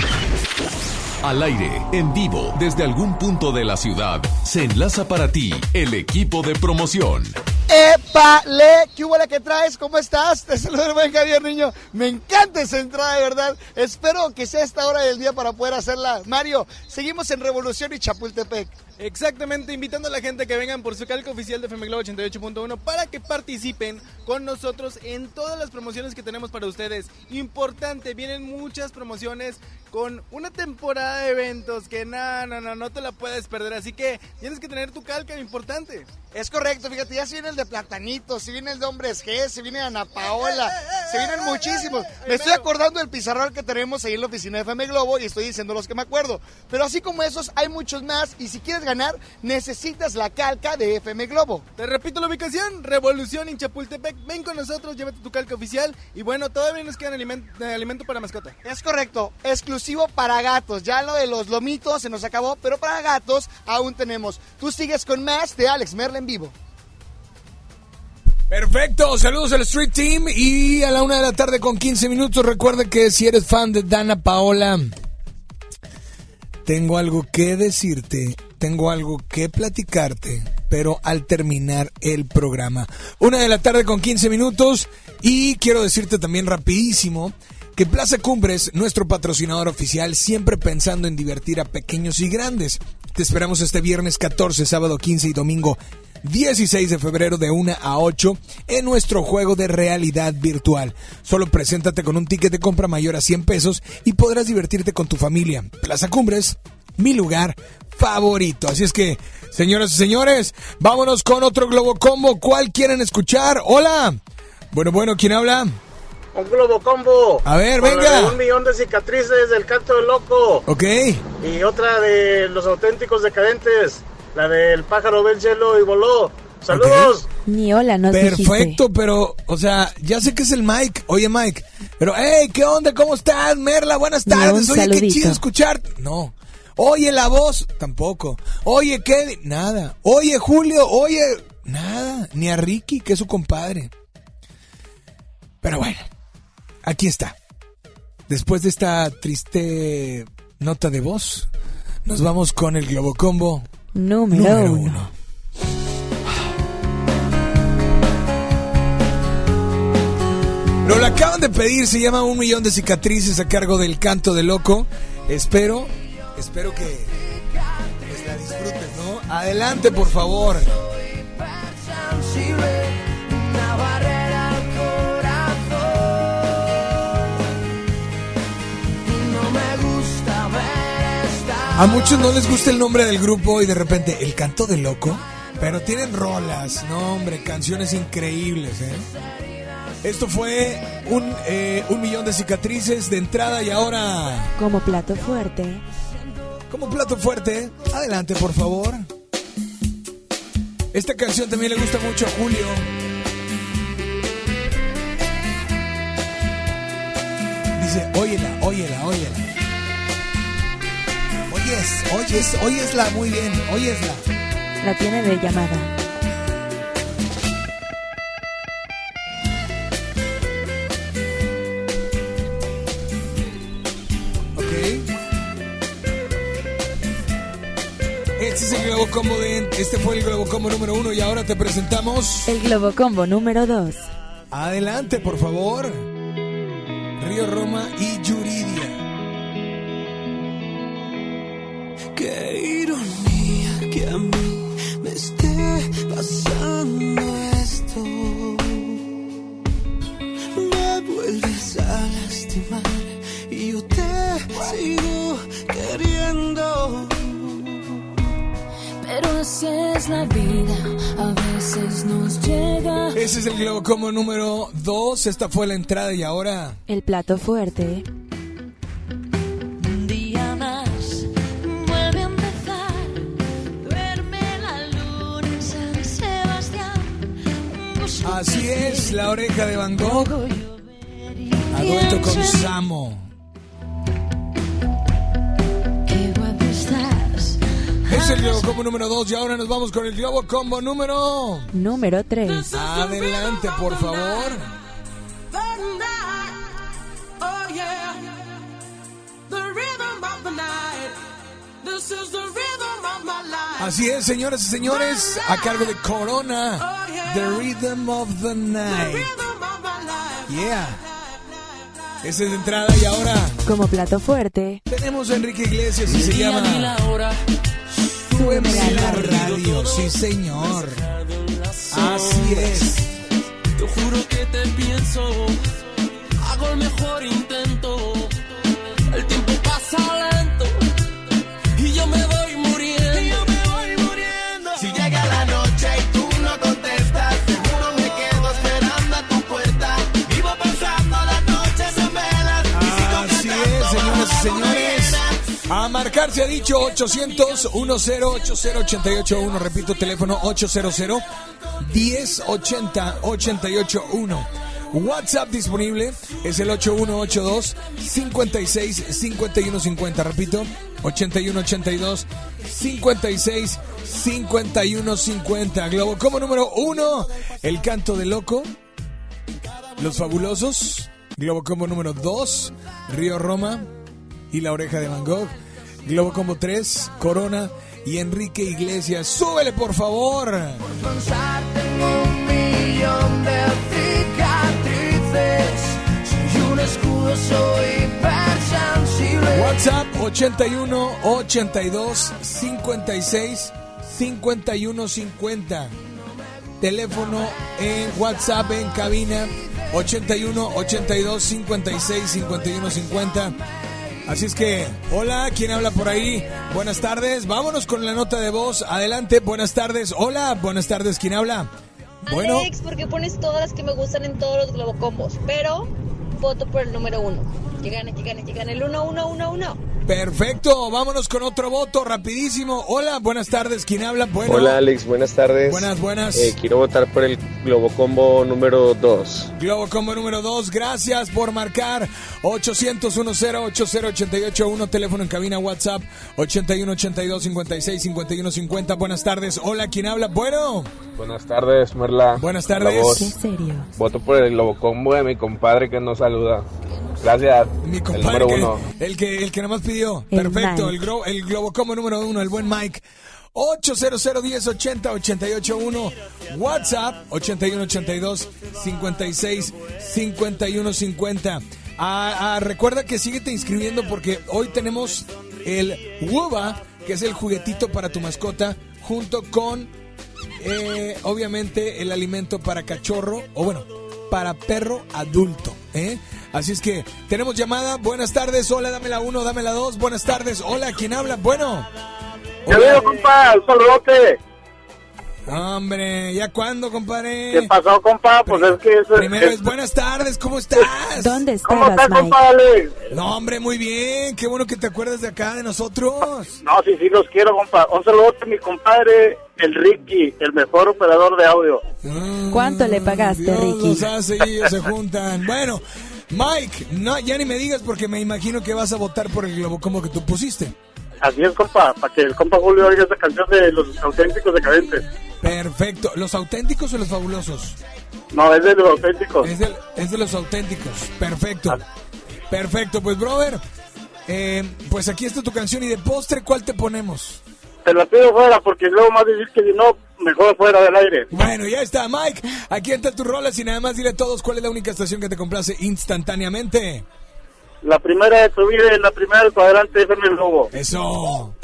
Al aire, en vivo, desde algún punto de la ciudad, se enlaza para ti el equipo de promoción. ¡Épale! ¿Qué hubo la que traes? ¿Cómo estás? Te saludo el buen Javier Niño. Me encanta esa entrada, de verdad. Espero que sea esta hora del día para poder hacerla. Mario, seguimos en Revolución y Chapultepec. Exactamente, invitando a la gente que vengan por su calco oficial de FM Globo 88.1 para que participen con nosotros en todas las promociones que tenemos para ustedes. Importante, vienen muchas promociones con una temporada de eventos que no, no, no, no te la puedes perder. Así que tienes que tener tu calca, importante. Es correcto, fíjate, ya se viene el de Platanito, se viene el de Hombres G, se viene Ana Paola, se vienen muchísimos. Me estoy acordando del pizarrón que tenemos ahí en la oficina de FM Globo y estoy diciendo los que me acuerdo. Pero así como esos, hay muchos más y si quieres ganar, necesitas la calca de FM Globo. Te repito la ubicación, Revolución en Chapultepec. Ven con nosotros, llévate tu calca oficial y bueno, todavía nos queda alimento, alimento para mascota. Es correcto, exclusivo para gatos. Ya lo de los lomitos se nos acabó, pero para gatos aún tenemos. Tú sigues con más de Alex Merla en vivo. Perfecto, saludos al Street Team y a la una de la tarde con 15 minutos. Recuerda que si eres fan de Dana Paola, tengo algo que decirte, tengo algo que platicarte, pero al terminar el programa. Una de la tarde con 15 minutos y quiero decirte también rapidísimo que Plaza Cumbres, nuestro patrocinador oficial, siempre pensando en divertir a pequeños y grandes. Te esperamos este viernes 14, sábado 15 y domingo 16 de febrero de 1 a 8 en nuestro juego de realidad virtual. Solo preséntate con un ticket de compra mayor a 100 pesos y podrás divertirte con tu familia. Plaza Cumbres, mi lugar favorito. Así es que, señoras y señores, vámonos con otro Globo Combo. ¿Cuál quieren escuchar? Hola. Bueno, bueno, ¿quién habla? Un globo combo. A ver, venga. Un millón de cicatrices del canto del loco. Ok. Y otra de los auténticos decadentes. La del pájaro del cielo y voló. Saludos. Ni hola, dijiste. Perfecto, pero, o sea, ya sé que es el Mike. Oye, Mike, pero, hey, ¿qué onda? ¿Cómo estás, Merla? Buenas tardes. Oye, qué saludito. chido escucharte. No. Oye, la voz, tampoco. Oye, Kevin, nada. Oye, Julio, oye, nada. Ni a Ricky, que es su compadre. Pero bueno, aquí está. Después de esta triste nota de voz, nos vamos con el Globocombo Número, número uno. uno. Lo la acaban de pedir, se llama Un Millón de Cicatrices a cargo del canto de loco. Espero, espero que pues, la disfrutes, ¿no? Adelante, por favor. A muchos no les gusta el nombre del grupo y de repente, el canto de loco. Pero tienen rolas, no hombre, canciones increíbles, ¿eh? Esto fue un, eh, un millón de cicatrices de entrada y ahora Como plato fuerte. como plato fuerte. Adelante, por favor. Esta canción también le gusta mucho a Julio. Dice, óyela, óyela, óyela oyes, oyes, oyesla muy bien, oyesla. La la tiene de llamada. Ok. Este es el globo Combo de, este fue el Globo Combo número uno y ahora te presentamos. El Globo Combo número dos. Adelante, por favor. Río Roma y Yuridi. Pasando esto. Me vuelves a lastimar y yo te sigo queriendo. Pero así es la vida, a veces nos llega. Ese es el Globo Combo número 2. Esta fue la entrada y ahora... El plato fuerte. Así es, la oreja de Van Gogh. A dueto con Samo. Es el Globo Combo número 2 y ahora nos vamos con el Globo Combo número... Número 3. Adelante, por favor. Oh yeah, the rhythm of the night. Así es, señoras y señores, a cargo de Corona, The Rhythm of the Night. Yeah. Esa es de entrada y ahora Como plato fuerte. tenemos a Enrique Iglesias y se llama Súbeme la radio, sí señor. Así es. Te juro que te pienso, hago el mejor intento. A marcar se ha dicho 800 1080 881 Repito, teléfono 800 1080 881 WhatsApp disponible es el 8182 56 5150. Repito, 8182 56 5150. Globo como número uno, El canto de loco. Los fabulosos. Globo Combo número 2, Río Roma y La Oreja de Van Gogh. Globo Combo 3, Corona y Enrique Iglesias. ¡Súbele, por favor! Pensar tengo un millón de cicatrices. Soy un escudo, soy hipersensible. WhatsApp 81 82 56 51 50. Teléfono en WhatsApp en cabina 81 82 56 51 50. Así es que, hola, ¿quién habla por ahí? Buenas tardes, vámonos con la nota de voz. Adelante, buenas tardes. Hola, buenas tardes, ¿quién habla? Bueno, Alex, porque pones todas las que me gustan en todos los globocombos, pero voto por el número uno. Que gane, que gane, que gane el uno, uno, uno, uno. Perfecto, vámonos con otro voto rapidísimo. Hola, buenas tardes, ¿quién habla? Bueno, Hola Alex, buenas tardes. Buenas, buenas. Eh, quiero votar por el Globocombo número 2. Globo Combo número 2, gracias por marcar 800 10 881 teléfono en cabina WhatsApp 81 82 56 51 50. Buenas tardes. Hola, ¿quién habla? Bueno, Buenas tardes, Merla. Buenas tardes. voz. ¿Qué serio? Voto por el Globocombo de mi compadre que nos saluda. Gracias. mi el compadre, número que- uno. el que el que nada más pidió. El Perfecto, Mike. el, gro- el Globo Combo número 1, el buen Mike. 800 10 80 881 WhatsApp 81 82 56 51 50. Ah, ah, recuerda que síguete inscribiendo porque hoy tenemos el WUBA, que es el juguetito para tu mascota, junto con eh, obviamente el alimento para cachorro, o bueno, para perro adulto. ¿eh? Así es que tenemos llamada. Buenas tardes, hola, dame la 1, dame la 2. Buenas tardes, hola, ¿quién habla? Bueno. ¿Qué veo, compa? Un saludote. Hombre, ¿ya cuándo, compadre? ¿Qué pasó, compa? Pues es que... eso- Primero es- es buenas tardes, ¿cómo estás? ¿Dónde ¿Cómo estás, compa, Alex? No, hombre, muy bien. Qué bueno que te acuerdas de acá, de nosotros. No, sí, sí, los quiero, compa. Un saludote a mi compadre, el Ricky, el mejor operador de audio. ¿Cuánto le pagaste, Dios Ricky? los hace y ellos se juntan. Bueno, Mike, no, ya ni me digas porque me imagino que vas a votar por el globo como que tú pusiste. Así es, compa, para que el compa Julio oiga esa canción de los auténticos decadentes. Perfecto. ¿Los auténticos o los fabulosos? No, es de los auténticos. Es de, es de los auténticos. Perfecto. Perfecto, pues brother. eh, pues aquí está tu canción y de postre, ¿cuál te ponemos? Te la pido fuera porque luego más decir que si no, mejor fuera del aire. Bueno, ya está, Mike. Aquí entra tu rolas y nada más dile a todos cuál es la única estación que te complace instantáneamente. La primera de tu vida y la primera del cuadrante FM El Lobo. Eso.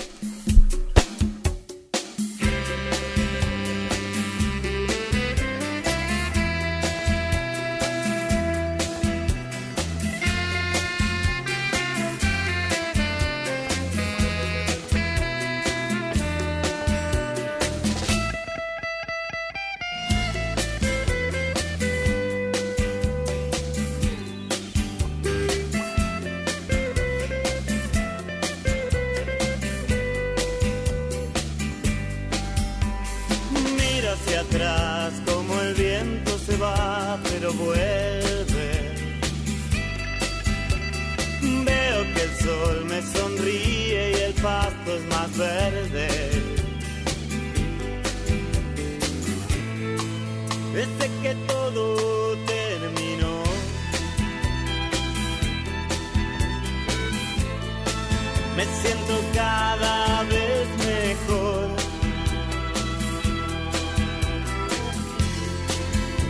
Desde que todo terminó. Me siento cada vez mejor.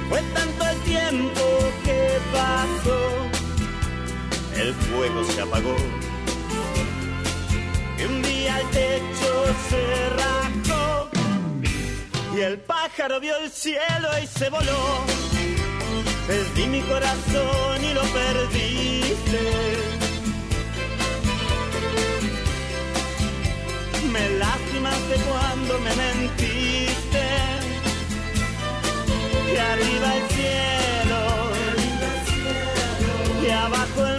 Fue tanto el tiempo que pasó, el fuego se apagó. Y un día el techo se rajó y el pájaro vio el cielo y se voló. Perdí mi corazón y lo perdiste. Me lastimaste cuando me mentiste y arriba el cielo, y abajo el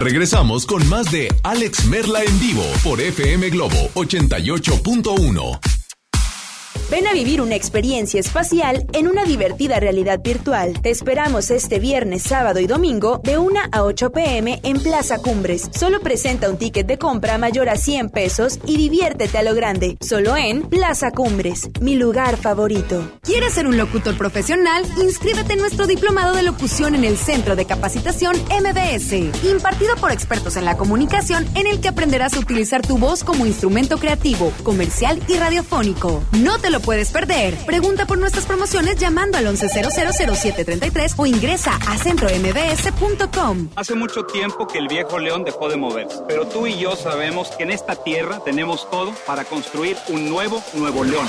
regresamos con más de Alex Merla en vivo por FM Globo 88.1. Ven a vivir una experiencia espacial en una divertida realidad virtual. Te esperamos este viernes, sábado y domingo de 1 a 8 pm en Plaza Cumbres. Solo presenta un ticket de compra mayor a 100 pesos y diviértete a lo grande. Solo en Plaza Cumbres, mi lugar favorito. ¿Quieres ser un locutor profesional? Inscríbete en nuestro diplomado de locución en el Centro de Capacitación MBS, impartido por expertos en la comunicación, en el que aprenderás a utilizar tu voz como instrumento creativo, comercial y radiofónico. No te lo puedes perder. Pregunta por nuestras promociones llamando al 11000733 o ingresa a centrombs.com. Hace mucho tiempo que el viejo león dejó de moverse, pero tú y yo sabemos que en esta tierra tenemos todo para construir un nuevo Nuevo León.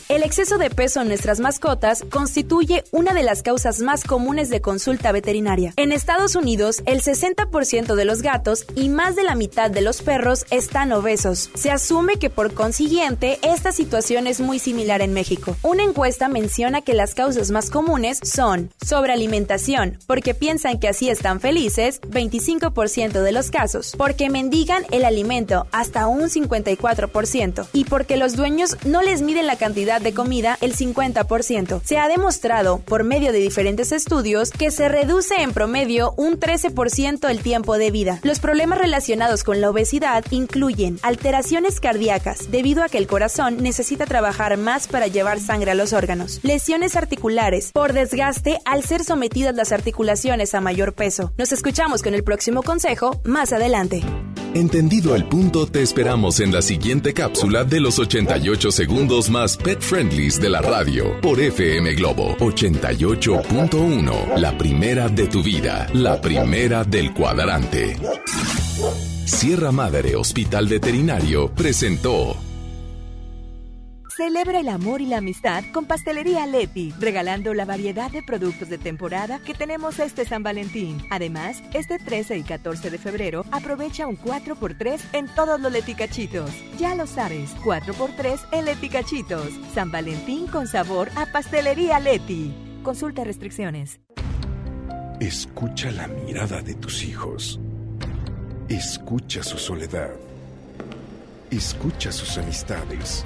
El exceso de peso en nuestras mascotas constituye una de las causas más comunes de consulta veterinaria. En Estados Unidos, el 60% de los gatos y más de la mitad de los perros están obesos. Se asume que por consiguiente esta situación es muy similar en México. Una encuesta menciona que las causas más comunes son sobrealimentación, porque piensan que así están felices, 25% de los casos, porque mendigan el alimento, hasta un 54%, y porque los dueños no les miden la cantidad de comida el 50%. Se ha demostrado, por medio de diferentes estudios, que se reduce en promedio un 13% el tiempo de vida. Los problemas relacionados con la obesidad incluyen alteraciones cardíacas, debido a que el corazón necesita trabajar más para llevar sangre a los órganos, lesiones articulares, por desgaste al ser sometidas las articulaciones a mayor peso. Nos escuchamos con el próximo consejo más adelante. Entendido el punto, te esperamos en la siguiente cápsula de los 88 segundos más pet friendlies de la radio por FM Globo 88.1. La primera de tu vida, la primera del cuadrante. Sierra Madre Hospital Veterinario presentó. Celebra el amor y la amistad con Pastelería Leti, regalando la variedad de productos de temporada que tenemos este San Valentín. Además, este 13 y 14 de febrero aprovecha un 4x3 en todos los leticachitos. Ya lo sabes, 4x3 en leticachitos. San Valentín con sabor a Pastelería Leti. Consulta restricciones. Escucha la mirada de tus hijos. Escucha su soledad. Escucha sus amistades.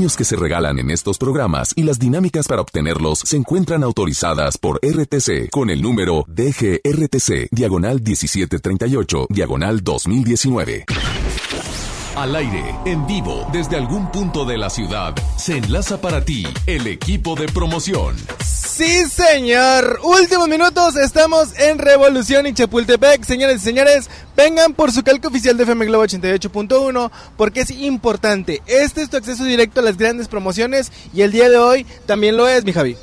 premios que se regalan en estos programas y las dinámicas para obtenerlos se encuentran autorizadas por RTC con el número DGRTC, diagonal 1738, diagonal 2019 al aire, en vivo, desde algún punto de la ciudad, se enlaza para ti el equipo de promoción. Sí, señor. Últimos minutos, estamos en Revolución y Chapultepec. Señores y señores, vengan por su calca oficial de FM Globo 88.1 porque es importante. Este es tu acceso directo a las grandes promociones y el día de hoy también lo es, mi Javi.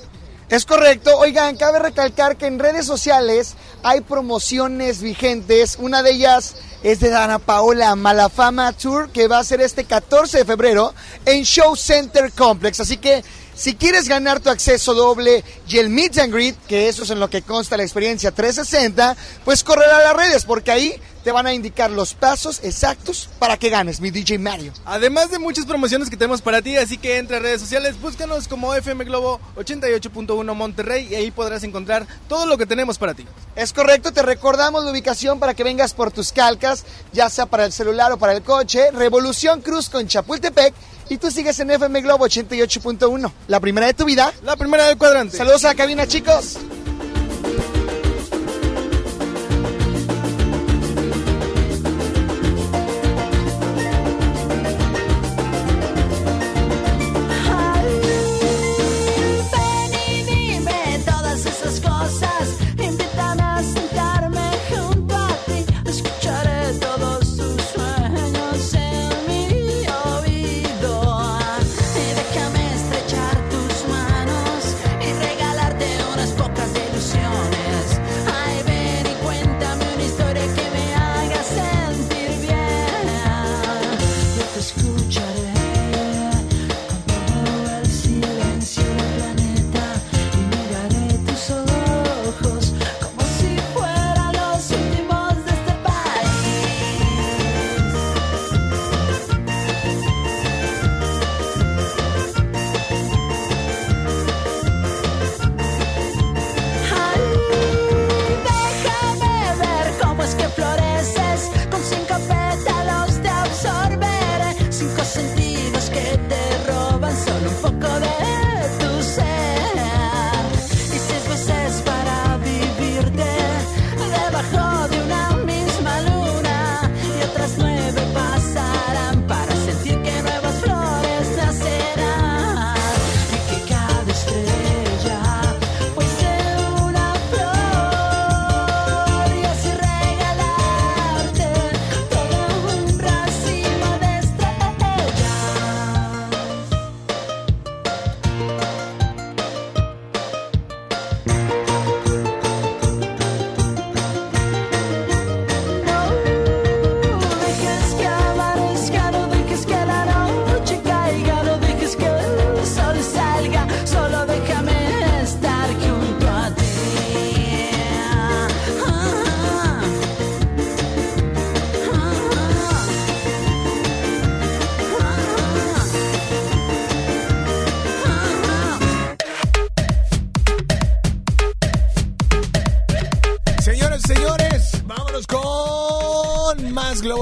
Es correcto. Oigan, cabe recalcar que en redes sociales hay promociones vigentes. Una de ellas es de Dana Paola Malafama Tour, que va a ser este 14 de febrero en Show Center Complex. Así que si quieres ganar tu acceso doble y el meet and greet, que eso es en lo que consta la experiencia 360, pues correr a las redes, porque ahí te van a indicar los pasos exactos para que ganes, mi DJ Mario. Además de muchas promociones que tenemos para ti, así que entra a redes sociales, búscanos como FM Globo 88.1 Monterrey y ahí podrás encontrar todo lo que tenemos para ti. Es correcto, te recordamos la ubicación para que vengas por tus calcas, ya sea para el celular o para el coche. Revolución Cruz con Chapultepec. Y tú sigues en FM Globo 88.1. La primera de tu vida. La primera del cuadrante. Saludos a la cabina, chicos.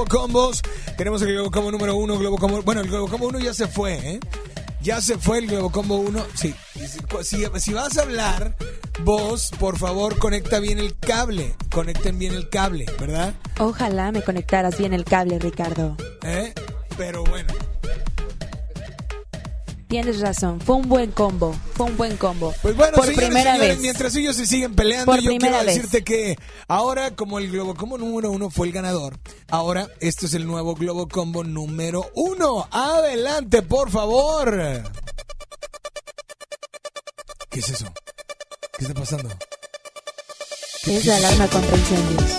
Combos. Tenemos el Globo Combo número uno, Globo Combo. Bueno, el Globo Combo 1 ya se fue, ¿eh? Ya se fue el Globo Combo 1. Sí. Si, vas a hablar, vos, por favor, conecta bien el cable. Conecten bien el cable, ¿verdad? Ojalá me conectaras bien el cable, Ricardo. ¿Eh? Pero bueno. Tienes razón, fue un buen combo, fue un buen combo. Pues bueno, por señores, primera señores, vez. mientras ellos se siguen peleando, Por yo quiero vez. decirte que ahora, como el Globo Combo número uno fue el ganador, ahora este es el nuevo Globo Combo número uno. Adelante, por favor. ¿Qué es eso? ¿Qué está pasando? Es la alarma contra incendios.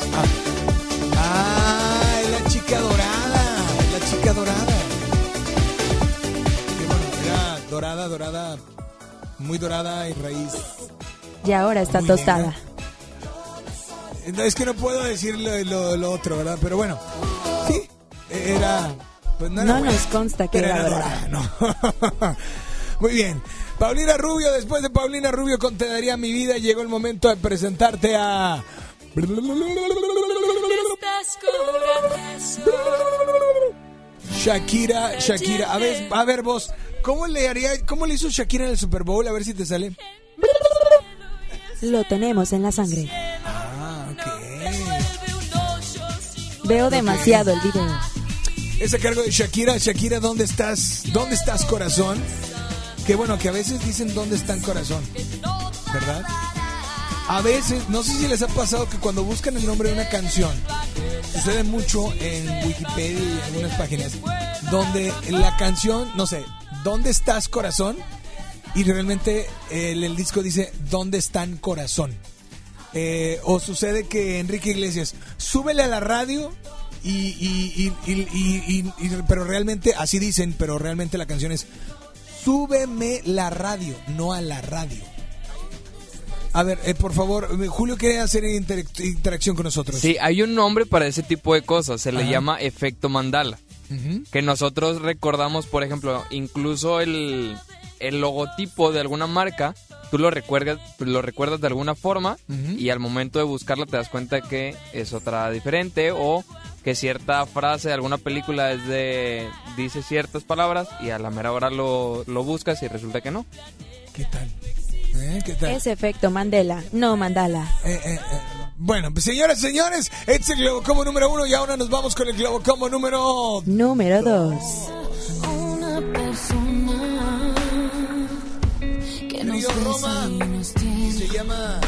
Ah, es la chica dorada, es la chica dorada. Que bueno, era dorada, dorada, muy dorada y raíz. Y ahora está Muy tostada. No, es que no puedo decir lo, lo- lo otro, ¿verdad? Pero bueno, sí, era... Pues no, era No buena, nos consta que era dorada, ¿no? Muy bien. Paulina Rubio, después de Paulina Rubio con Te daría mi vida, llegó el momento de presentarte a... Shakira, Shakira. A ver, a ver vos, ¿cómo le haría, cómo le hizo Shakira en el Super Bowl? A ver si te sale. Lo tenemos en la sangre. Ah. Veo demasiado el video. Es a cargo de Shakira. Shakira, ¿dónde estás? ¿Dónde estás, corazón? Que bueno, que a veces dicen dónde están corazón. ¿verdad? A veces, no sé si les ha pasado que cuando buscan el nombre de una canción, sucede mucho en Wikipedia y en algunas páginas, donde la canción, no sé, ¿dónde estás corazón? Y realmente el, el disco dice, ¿dónde están corazón? Eh, o sucede que Enrique Iglesias, súbele a la radio y, y- y- y- y- y- y- pero realmente, así dicen, pero realmente la canción es, súbeme la radio, no a la radio. A ver, eh, por favor, eh, Julio quiere hacer interac- interacción con nosotros. Sí, hay un nombre para ese tipo de cosas, se le Ajá. llama efecto mandala. Que nosotros recordamos, por ejemplo, incluso el, el logotipo de alguna marca, tú lo recuerdas, lo recuerdas de alguna forma y al momento de buscarla te das cuenta que es otra diferente o que cierta frase de alguna película es de dice ciertas palabras y a la mera hora lo, lo buscas y resulta que no. ¿Qué tal? ¿Eh? ¿Qué tal? Es efecto Mandela, no Mandala. Eh, eh, eh, Bueno, pues señoras y señores, este es el Globo Combo número uno y ahora nos vamos con el Globo Combo número... Número 2. Se llama...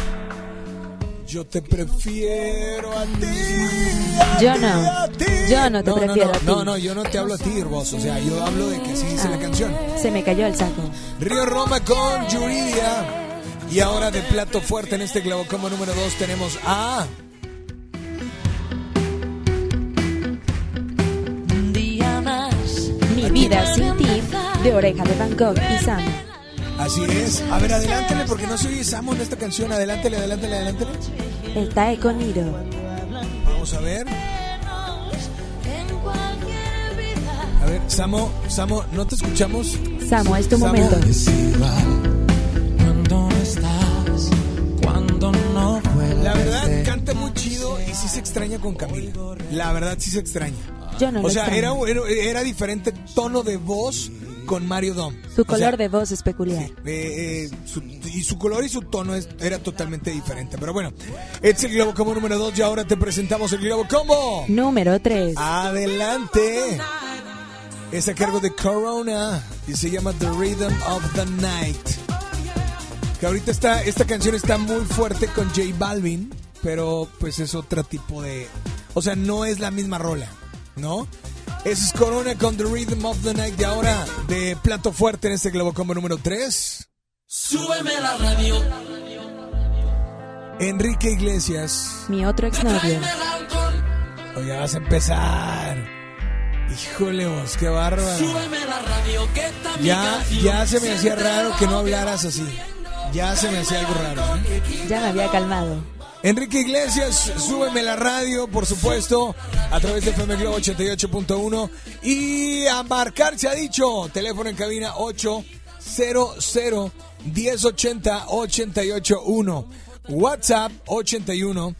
Yo te prefiero a ti. Yo no. Yo no te prefiero no, a ti. No, no, yo no te hablo a ti, Herboso. O sea, yo hablo de que así dice la canción. Se me cayó el saco. Río Roma con Yuridia. Y ahora de plato fuerte en este Globo Combo número 2 tenemos a... Un día más. Mi vida sin ti, de Oreja de Van Gogh y Sam. Así es. A ver, adelántale porque no se oye Samo en esta canción. Adelántale, adelántale, adelántale. El Tae con Iro. Vamos a ver. A ver, Samo, Samo, ¿no te escuchamos? Samo, es tu Samo. momento. La verdad, canta muy chido y sí se extraña con Camila. La verdad, sí se extraña. Yo no O sea, era, era, era diferente tono de voz con Mario Dom. Su O sea, color de voz es peculiar. Eh, eh, su- y su color y su tono es- era totalmente diferente. Pero bueno, es el Globo Combo número 2 y ahora te presentamos el Globo Combo. Número 3. Adelante. Es a cargo de Corona y se llama The Rhythm of the Night. Que ahorita está, esta canción está muy fuerte con J Balvin, pero pues es otro tipo de... O sea, no es la misma rola, ¿no? Ese es Corona con The Rhythm of the Night de ahora, de plato fuerte en este Globo Combo número 3. Súbeme la radio. Enrique Iglesias. Mi otro exnovio. Oye, vas a empezar. Híjole vos, qué bárbaro. Súbeme la radio. Que Ya, ya se me hacía raro que no hablaras así. Ya se me hacía algo raro. ¿eh? Ya me había calmado. Enrique Iglesias, súbeme la radio, por supuesto, a través de FM Globo 88.1. Y a marcar se ha dicho, teléfono en cabina 800 1080 881. WhatsApp 81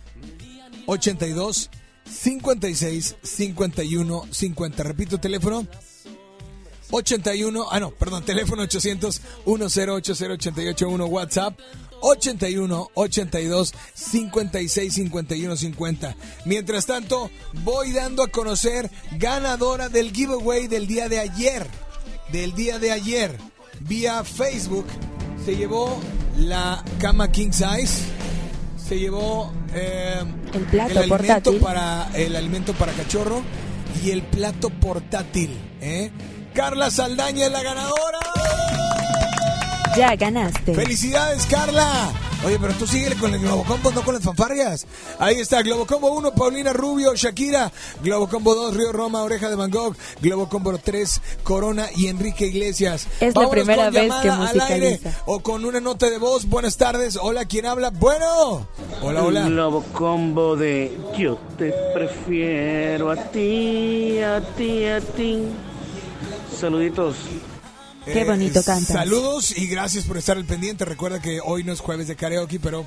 82 56 51 50. Repito, teléfono 81, ah no, perdón, teléfono 800 1080 WhatsApp 81 82 56 51 50. Mientras tanto, voy dando a conocer ganadora del giveaway del día de ayer. Del día de ayer, vía Facebook, se llevó la cama king size, se llevó eh, El plato el alimento portátil. para el alimento para cachorro y el plato portátil. ¿eh? Carla Saldaña es la ganadora. Ya ganaste. ¡Felicidades, Carla! Oye, pero tú síguele con el Globocombo, no con las fanfarrias. Ahí está, Globocombo 1, Paulina Rubio, Shakira. Globocombo 2, Río Roma, Oreja de Van Gogh. Globocombo 3, Corona y Enrique Iglesias. Es la primera con vez que al aire musicaliza. O con una nota de voz. Buenas tardes. Hola, ¿quién habla? Bueno. Hola, hola. Globo combo de yo te prefiero a ti, a ti, a ti. Saluditos. Qué bonito cantas. Eh, Saludos y gracias por estar al pendiente. Recuerda que hoy no es jueves de karaoke, pero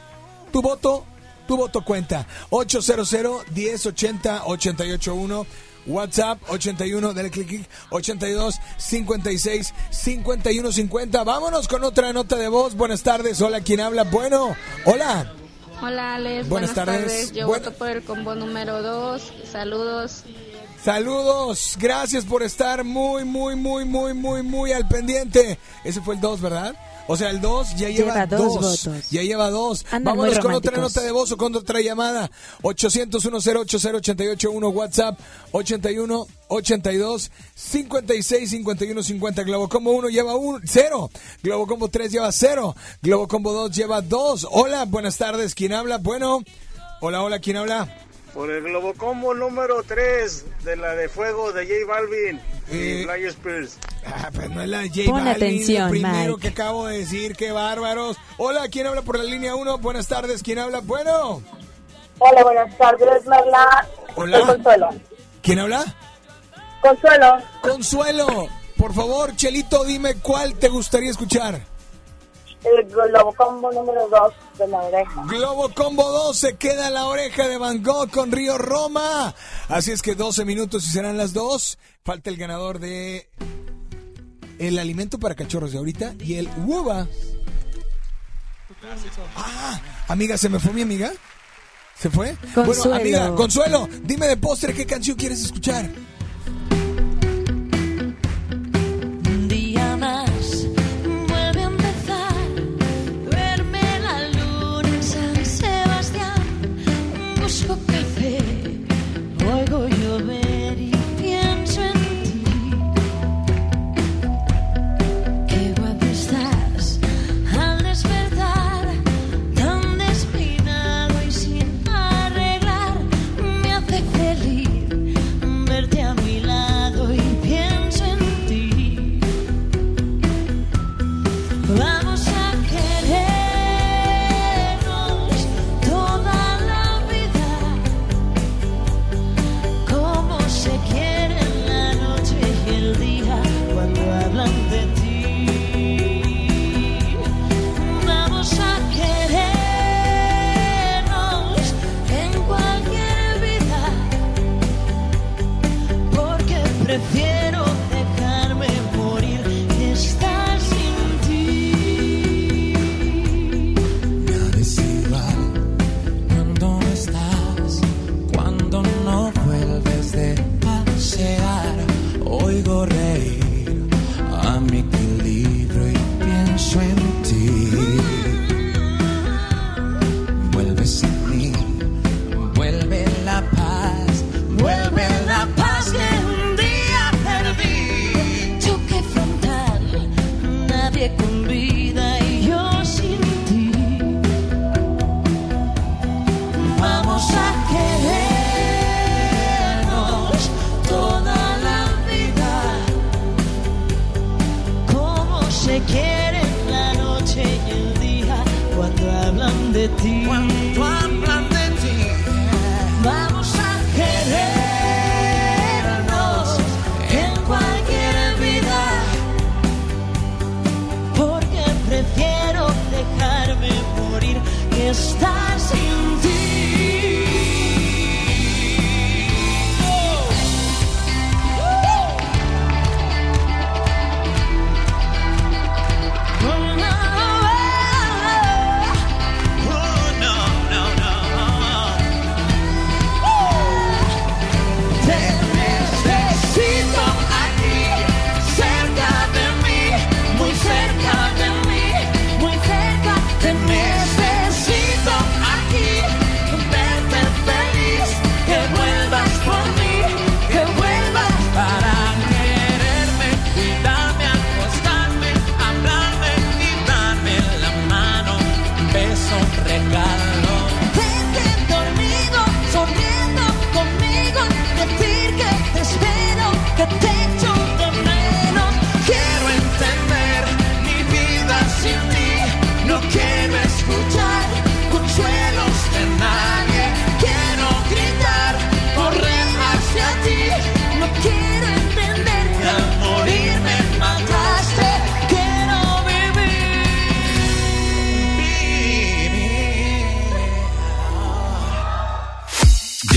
tu voto, tu voto cuenta. 800-1080-881. WhatsApp 81, dale clic, clic, 82 56 51 50. Vámonos con otra nota de voz. Buenas tardes. Hola, ¿quién habla? Bueno, hola. Hola Alex, Buenas buenas, tardes. tardes. Yo Buena- voto por el combo número 2. Saludos. Saludos, gracias por estar muy, muy, muy, muy, muy, muy al pendiente. Ese fue el 2, ¿verdad? O sea, el 2 ya lleva, Lleva dos dos. votos. Ya lleva dos. Andan Vámonos con otra nota de voz o con otra llamada. 800 1080881 WhatsApp 81 82 56 51 50. Globo Combo 1 lleva 1, 0. Globo Combo 3 lleva 0. Globo Combo 2 lleva 2. Hola, buenas tardes. ¿Quién habla? Bueno. Hola, hola, ¿quién habla? Por el Globocombo número 3 de la de fuego de J Balvin y Fly Spears. Ah, pues no es la de J Pon Balvin, atención, lo primero Mike. que acabo de decir, qué bárbaros. Hola, ¿quién habla por la línea 1? Buenas tardes, ¿quién habla? Bueno. Hola, buenas tardes, Marla. Hola. Soy Consuelo. ¿Quién habla? Consuelo. Consuelo. Por favor, Chelito, dime cuál te gustaría escuchar. El Globocombo número 2 de la oreja. Globo Combo 2 se queda en la oreja de Van Gogh con Río Roma. Así es que 12 minutos y serán las 2. Falta el ganador de el alimento para cachorros de ahorita y el uva. Ah, amiga, ¿se me fue mi amiga? ¿Se fue? Bueno, Consuelo. amiga, Consuelo, dime de postre qué canción quieres escuchar.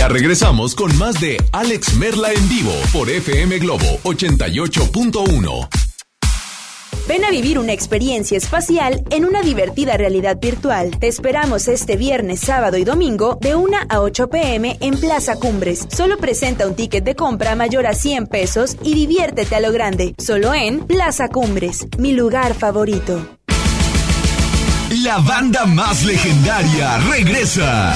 Ya regresamos con más de Alex Merla en vivo por FM Globo 88.1. Ven a vivir una experiencia espacial en una divertida realidad virtual. Te esperamos este viernes, sábado y domingo de 1 a 8 pm en Plaza Cumbres. Solo presenta un ticket de compra mayor a 100 pesos y diviértete a lo grande. Solo en Plaza Cumbres, mi lugar favorito. La banda más legendaria regresa.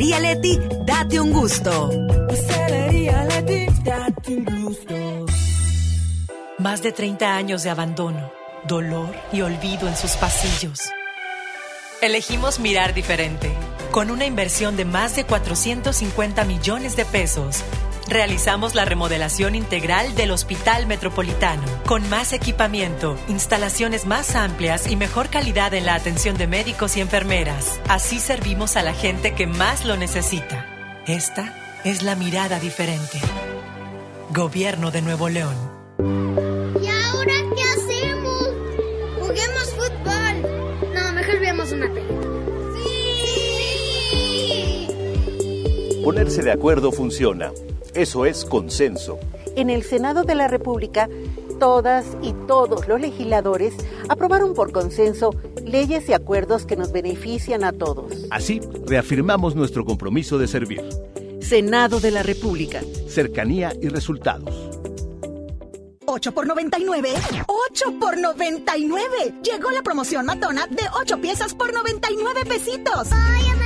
Leti date un gusto. Más de 30 años de abandono, dolor y olvido en sus pasillos. Elegimos mirar diferente. Con una inversión de más de 450 millones de pesos, realizamos la remodelación integral del Hospital Metropolitano, con más equipamiento, instalaciones más amplias y mejor calidad en la atención de médicos y enfermeras. Así servimos a la gente que más lo necesita. Esta es la mirada diferente. Gobierno de Nuevo León. ¿Y ahora qué hacemos? Juguemos fútbol. No, mejor veamos una película. Ponerse de acuerdo funciona. Eso es consenso. En el Senado de la República, todas y todos los legisladores aprobaron por consenso leyes y acuerdos que nos benefician a todos. Así, reafirmamos nuestro compromiso de servir. Senado de la República. Cercanía y resultados. 8 por 99. 8 por 99. Llegó la promoción matona de 8 piezas por 99 pesitos. Ay,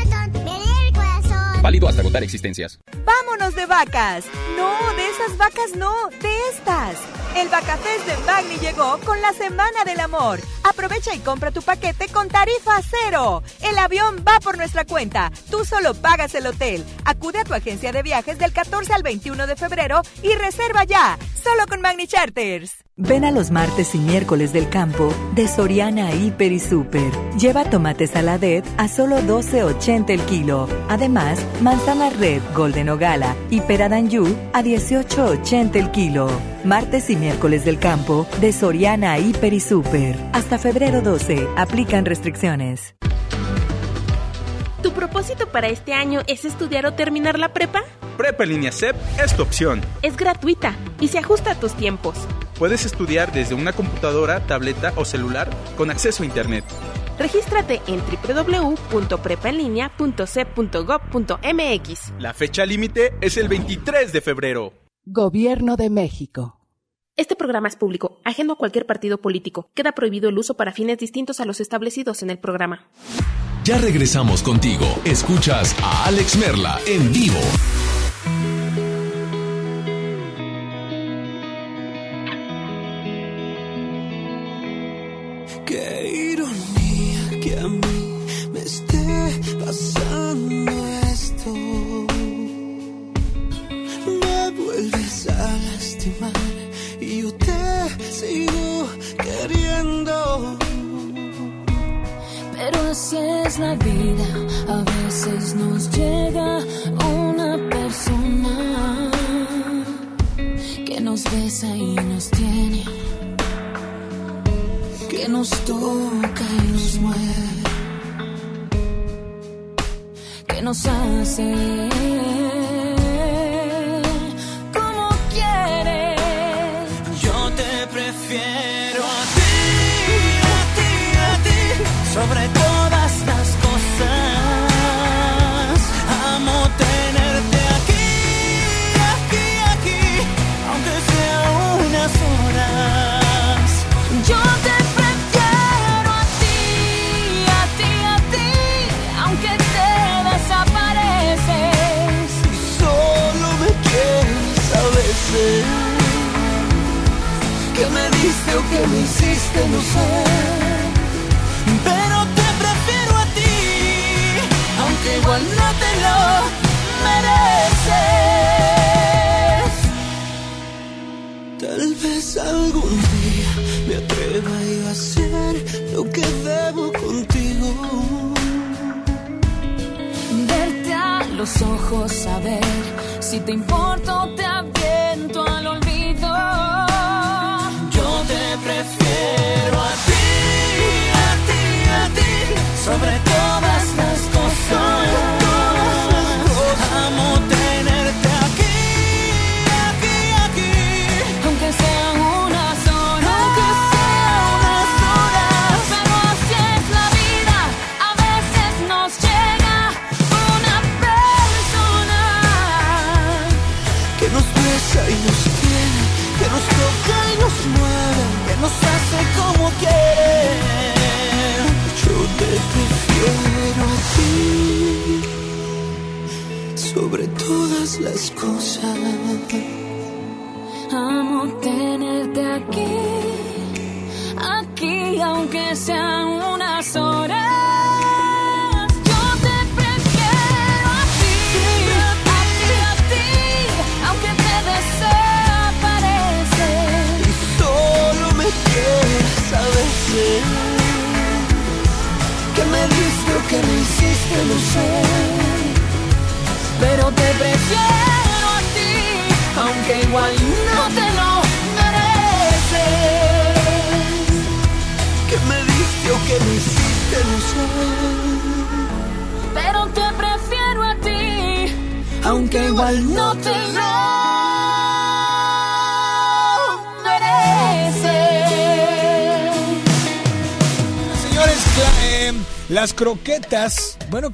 Válido hasta agotar existencias. ¡Vámonos de vacas! No, de esas vacas no, de estas. El Vacafest de Magni llegó con la Semana del Amor. Aprovecha y compra tu paquete con tarifa cero. El avión va por nuestra cuenta. Tú solo pagas el hotel. Acude a tu agencia de viajes del 14 al 21 de febrero y reserva ya. Solo con Magni Charters. Ven a los martes y miércoles del campo de Soriana Hiper y Super. Lleva tomate saladet a solo 12.80 el kilo. Además, manzana red Golden Ogala y peradanyu a 18.80 el kilo. Martes y miércoles del campo de Soriana Hiper y Super. Hasta febrero 12. Aplican restricciones. ¿Tu propósito para este año es estudiar o terminar la prepa? Prepa en línea CEP es tu opción. Es gratuita y se ajusta a tus tiempos. Puedes estudiar desde una computadora, tableta o celular con acceso a Internet. Regístrate en www.prepaenlinea.cep.gov.mx. La fecha límite es el 23 de febrero. Gobierno de México. Este programa es público, ajeno a cualquier partido político. Queda prohibido el uso para fines distintos a los establecidos en el programa. Ya regresamos contigo. Escuchas a Alex Merla en vivo. lastimar y yo sigo queriendo. Pero así es la vida, a veces nos llega una persona que nos besa y nos tiene, que nos toca y nos mueve, que nos hace sobre todas las cosas. Amo tenerte aquí, aquí, aquí, aunque sea unas horas. Yo te prefiero a ti, a ti, a ti, aunque te desapareces. Solo me quieres a veces. Que me diste o que me hiciste, no sé. Igual no te lo mereces. Tal vez algún día me atreva a hacer lo que debo contigo. Verte a los ojos, saber si te importo, te aviento al olvido. Yo te prefiero a ti, a ti, a ti, sobre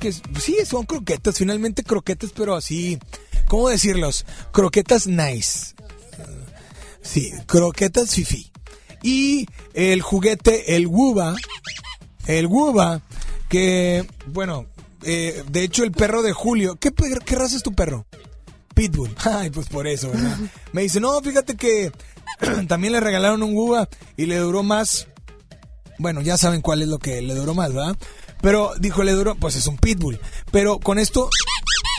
que sí, son croquetas, finalmente croquetas, pero así, ¿cómo decirlos? Croquetas nice. Sí, croquetas fifi. Y el juguete, el Wuba, el Wuba, que, bueno, eh, de hecho el perro de Julio, ¿qué, qué raza es tu perro? Pitbull. Ay, pues por eso, ¿verdad? Me dice, no, fíjate que también le regalaron un Wuba y le duró más bueno, ya saben cuál es lo que le duró más, ¿verdad? Pero dijo, le duró, pues es un pitbull. Pero con esto,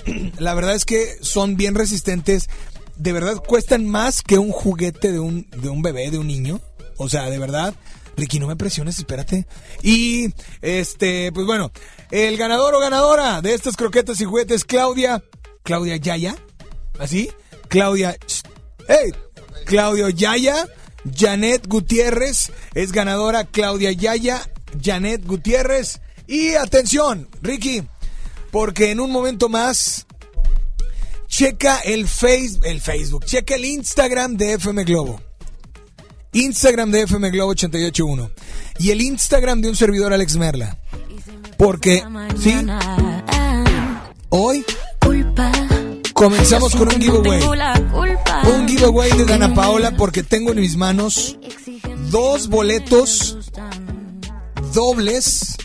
la verdad es que son bien resistentes. De verdad, cuestan más que un juguete de un, de un bebé, de un niño. O sea, de verdad. Ricky, no me presiones, espérate. Y, este, pues bueno, el ganador o ganadora de estas croquetas y juguetes, Claudia, Claudia Yaya, ¿así? Claudia, ¡hey! Claudio Yaya, Janet Gutiérrez es ganadora, Claudia Yaya, Janet Gutiérrez. Y atención, Ricky, porque en un momento más, checa el, face, el Facebook, checa el Instagram de FM Globo. Instagram de FM Globo 881. Y el Instagram de un servidor Alex Merla. Porque, ¿sí? Hoy comenzamos con un giveaway. Un giveaway de Dana Paola porque tengo en mis manos dos boletos dobles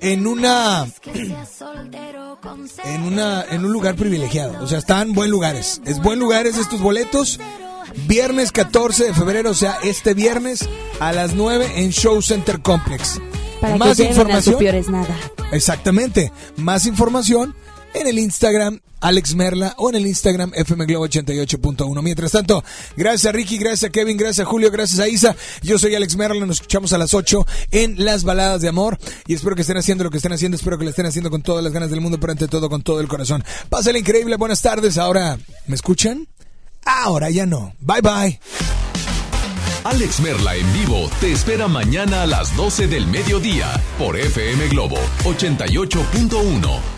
en una en una en un lugar privilegiado. O sea, están buen lugares. Es buen lugares estos boletos. Viernes 14 de febrero, o sea, este viernes a las 9 en Show Center Complex. Para Más que a información. es nada. Exactamente. Más información en el Instagram Alex Merla o en el Instagram FM Globo 88.1. Mientras tanto, gracias Ricky, gracias Kevin, gracias a Julio, gracias a Isa. Yo soy Alex Merla, nos escuchamos a las 8 en Las Baladas de Amor y espero que estén haciendo lo que estén haciendo, espero que lo estén haciendo con todas las ganas del mundo, pero ante todo con todo el corazón. Pásale increíble, buenas tardes. Ahora, ¿me escuchan? Ahora ya no. Bye bye. Alex Merla en vivo te espera mañana a las 12 del mediodía por FM Globo 88.1.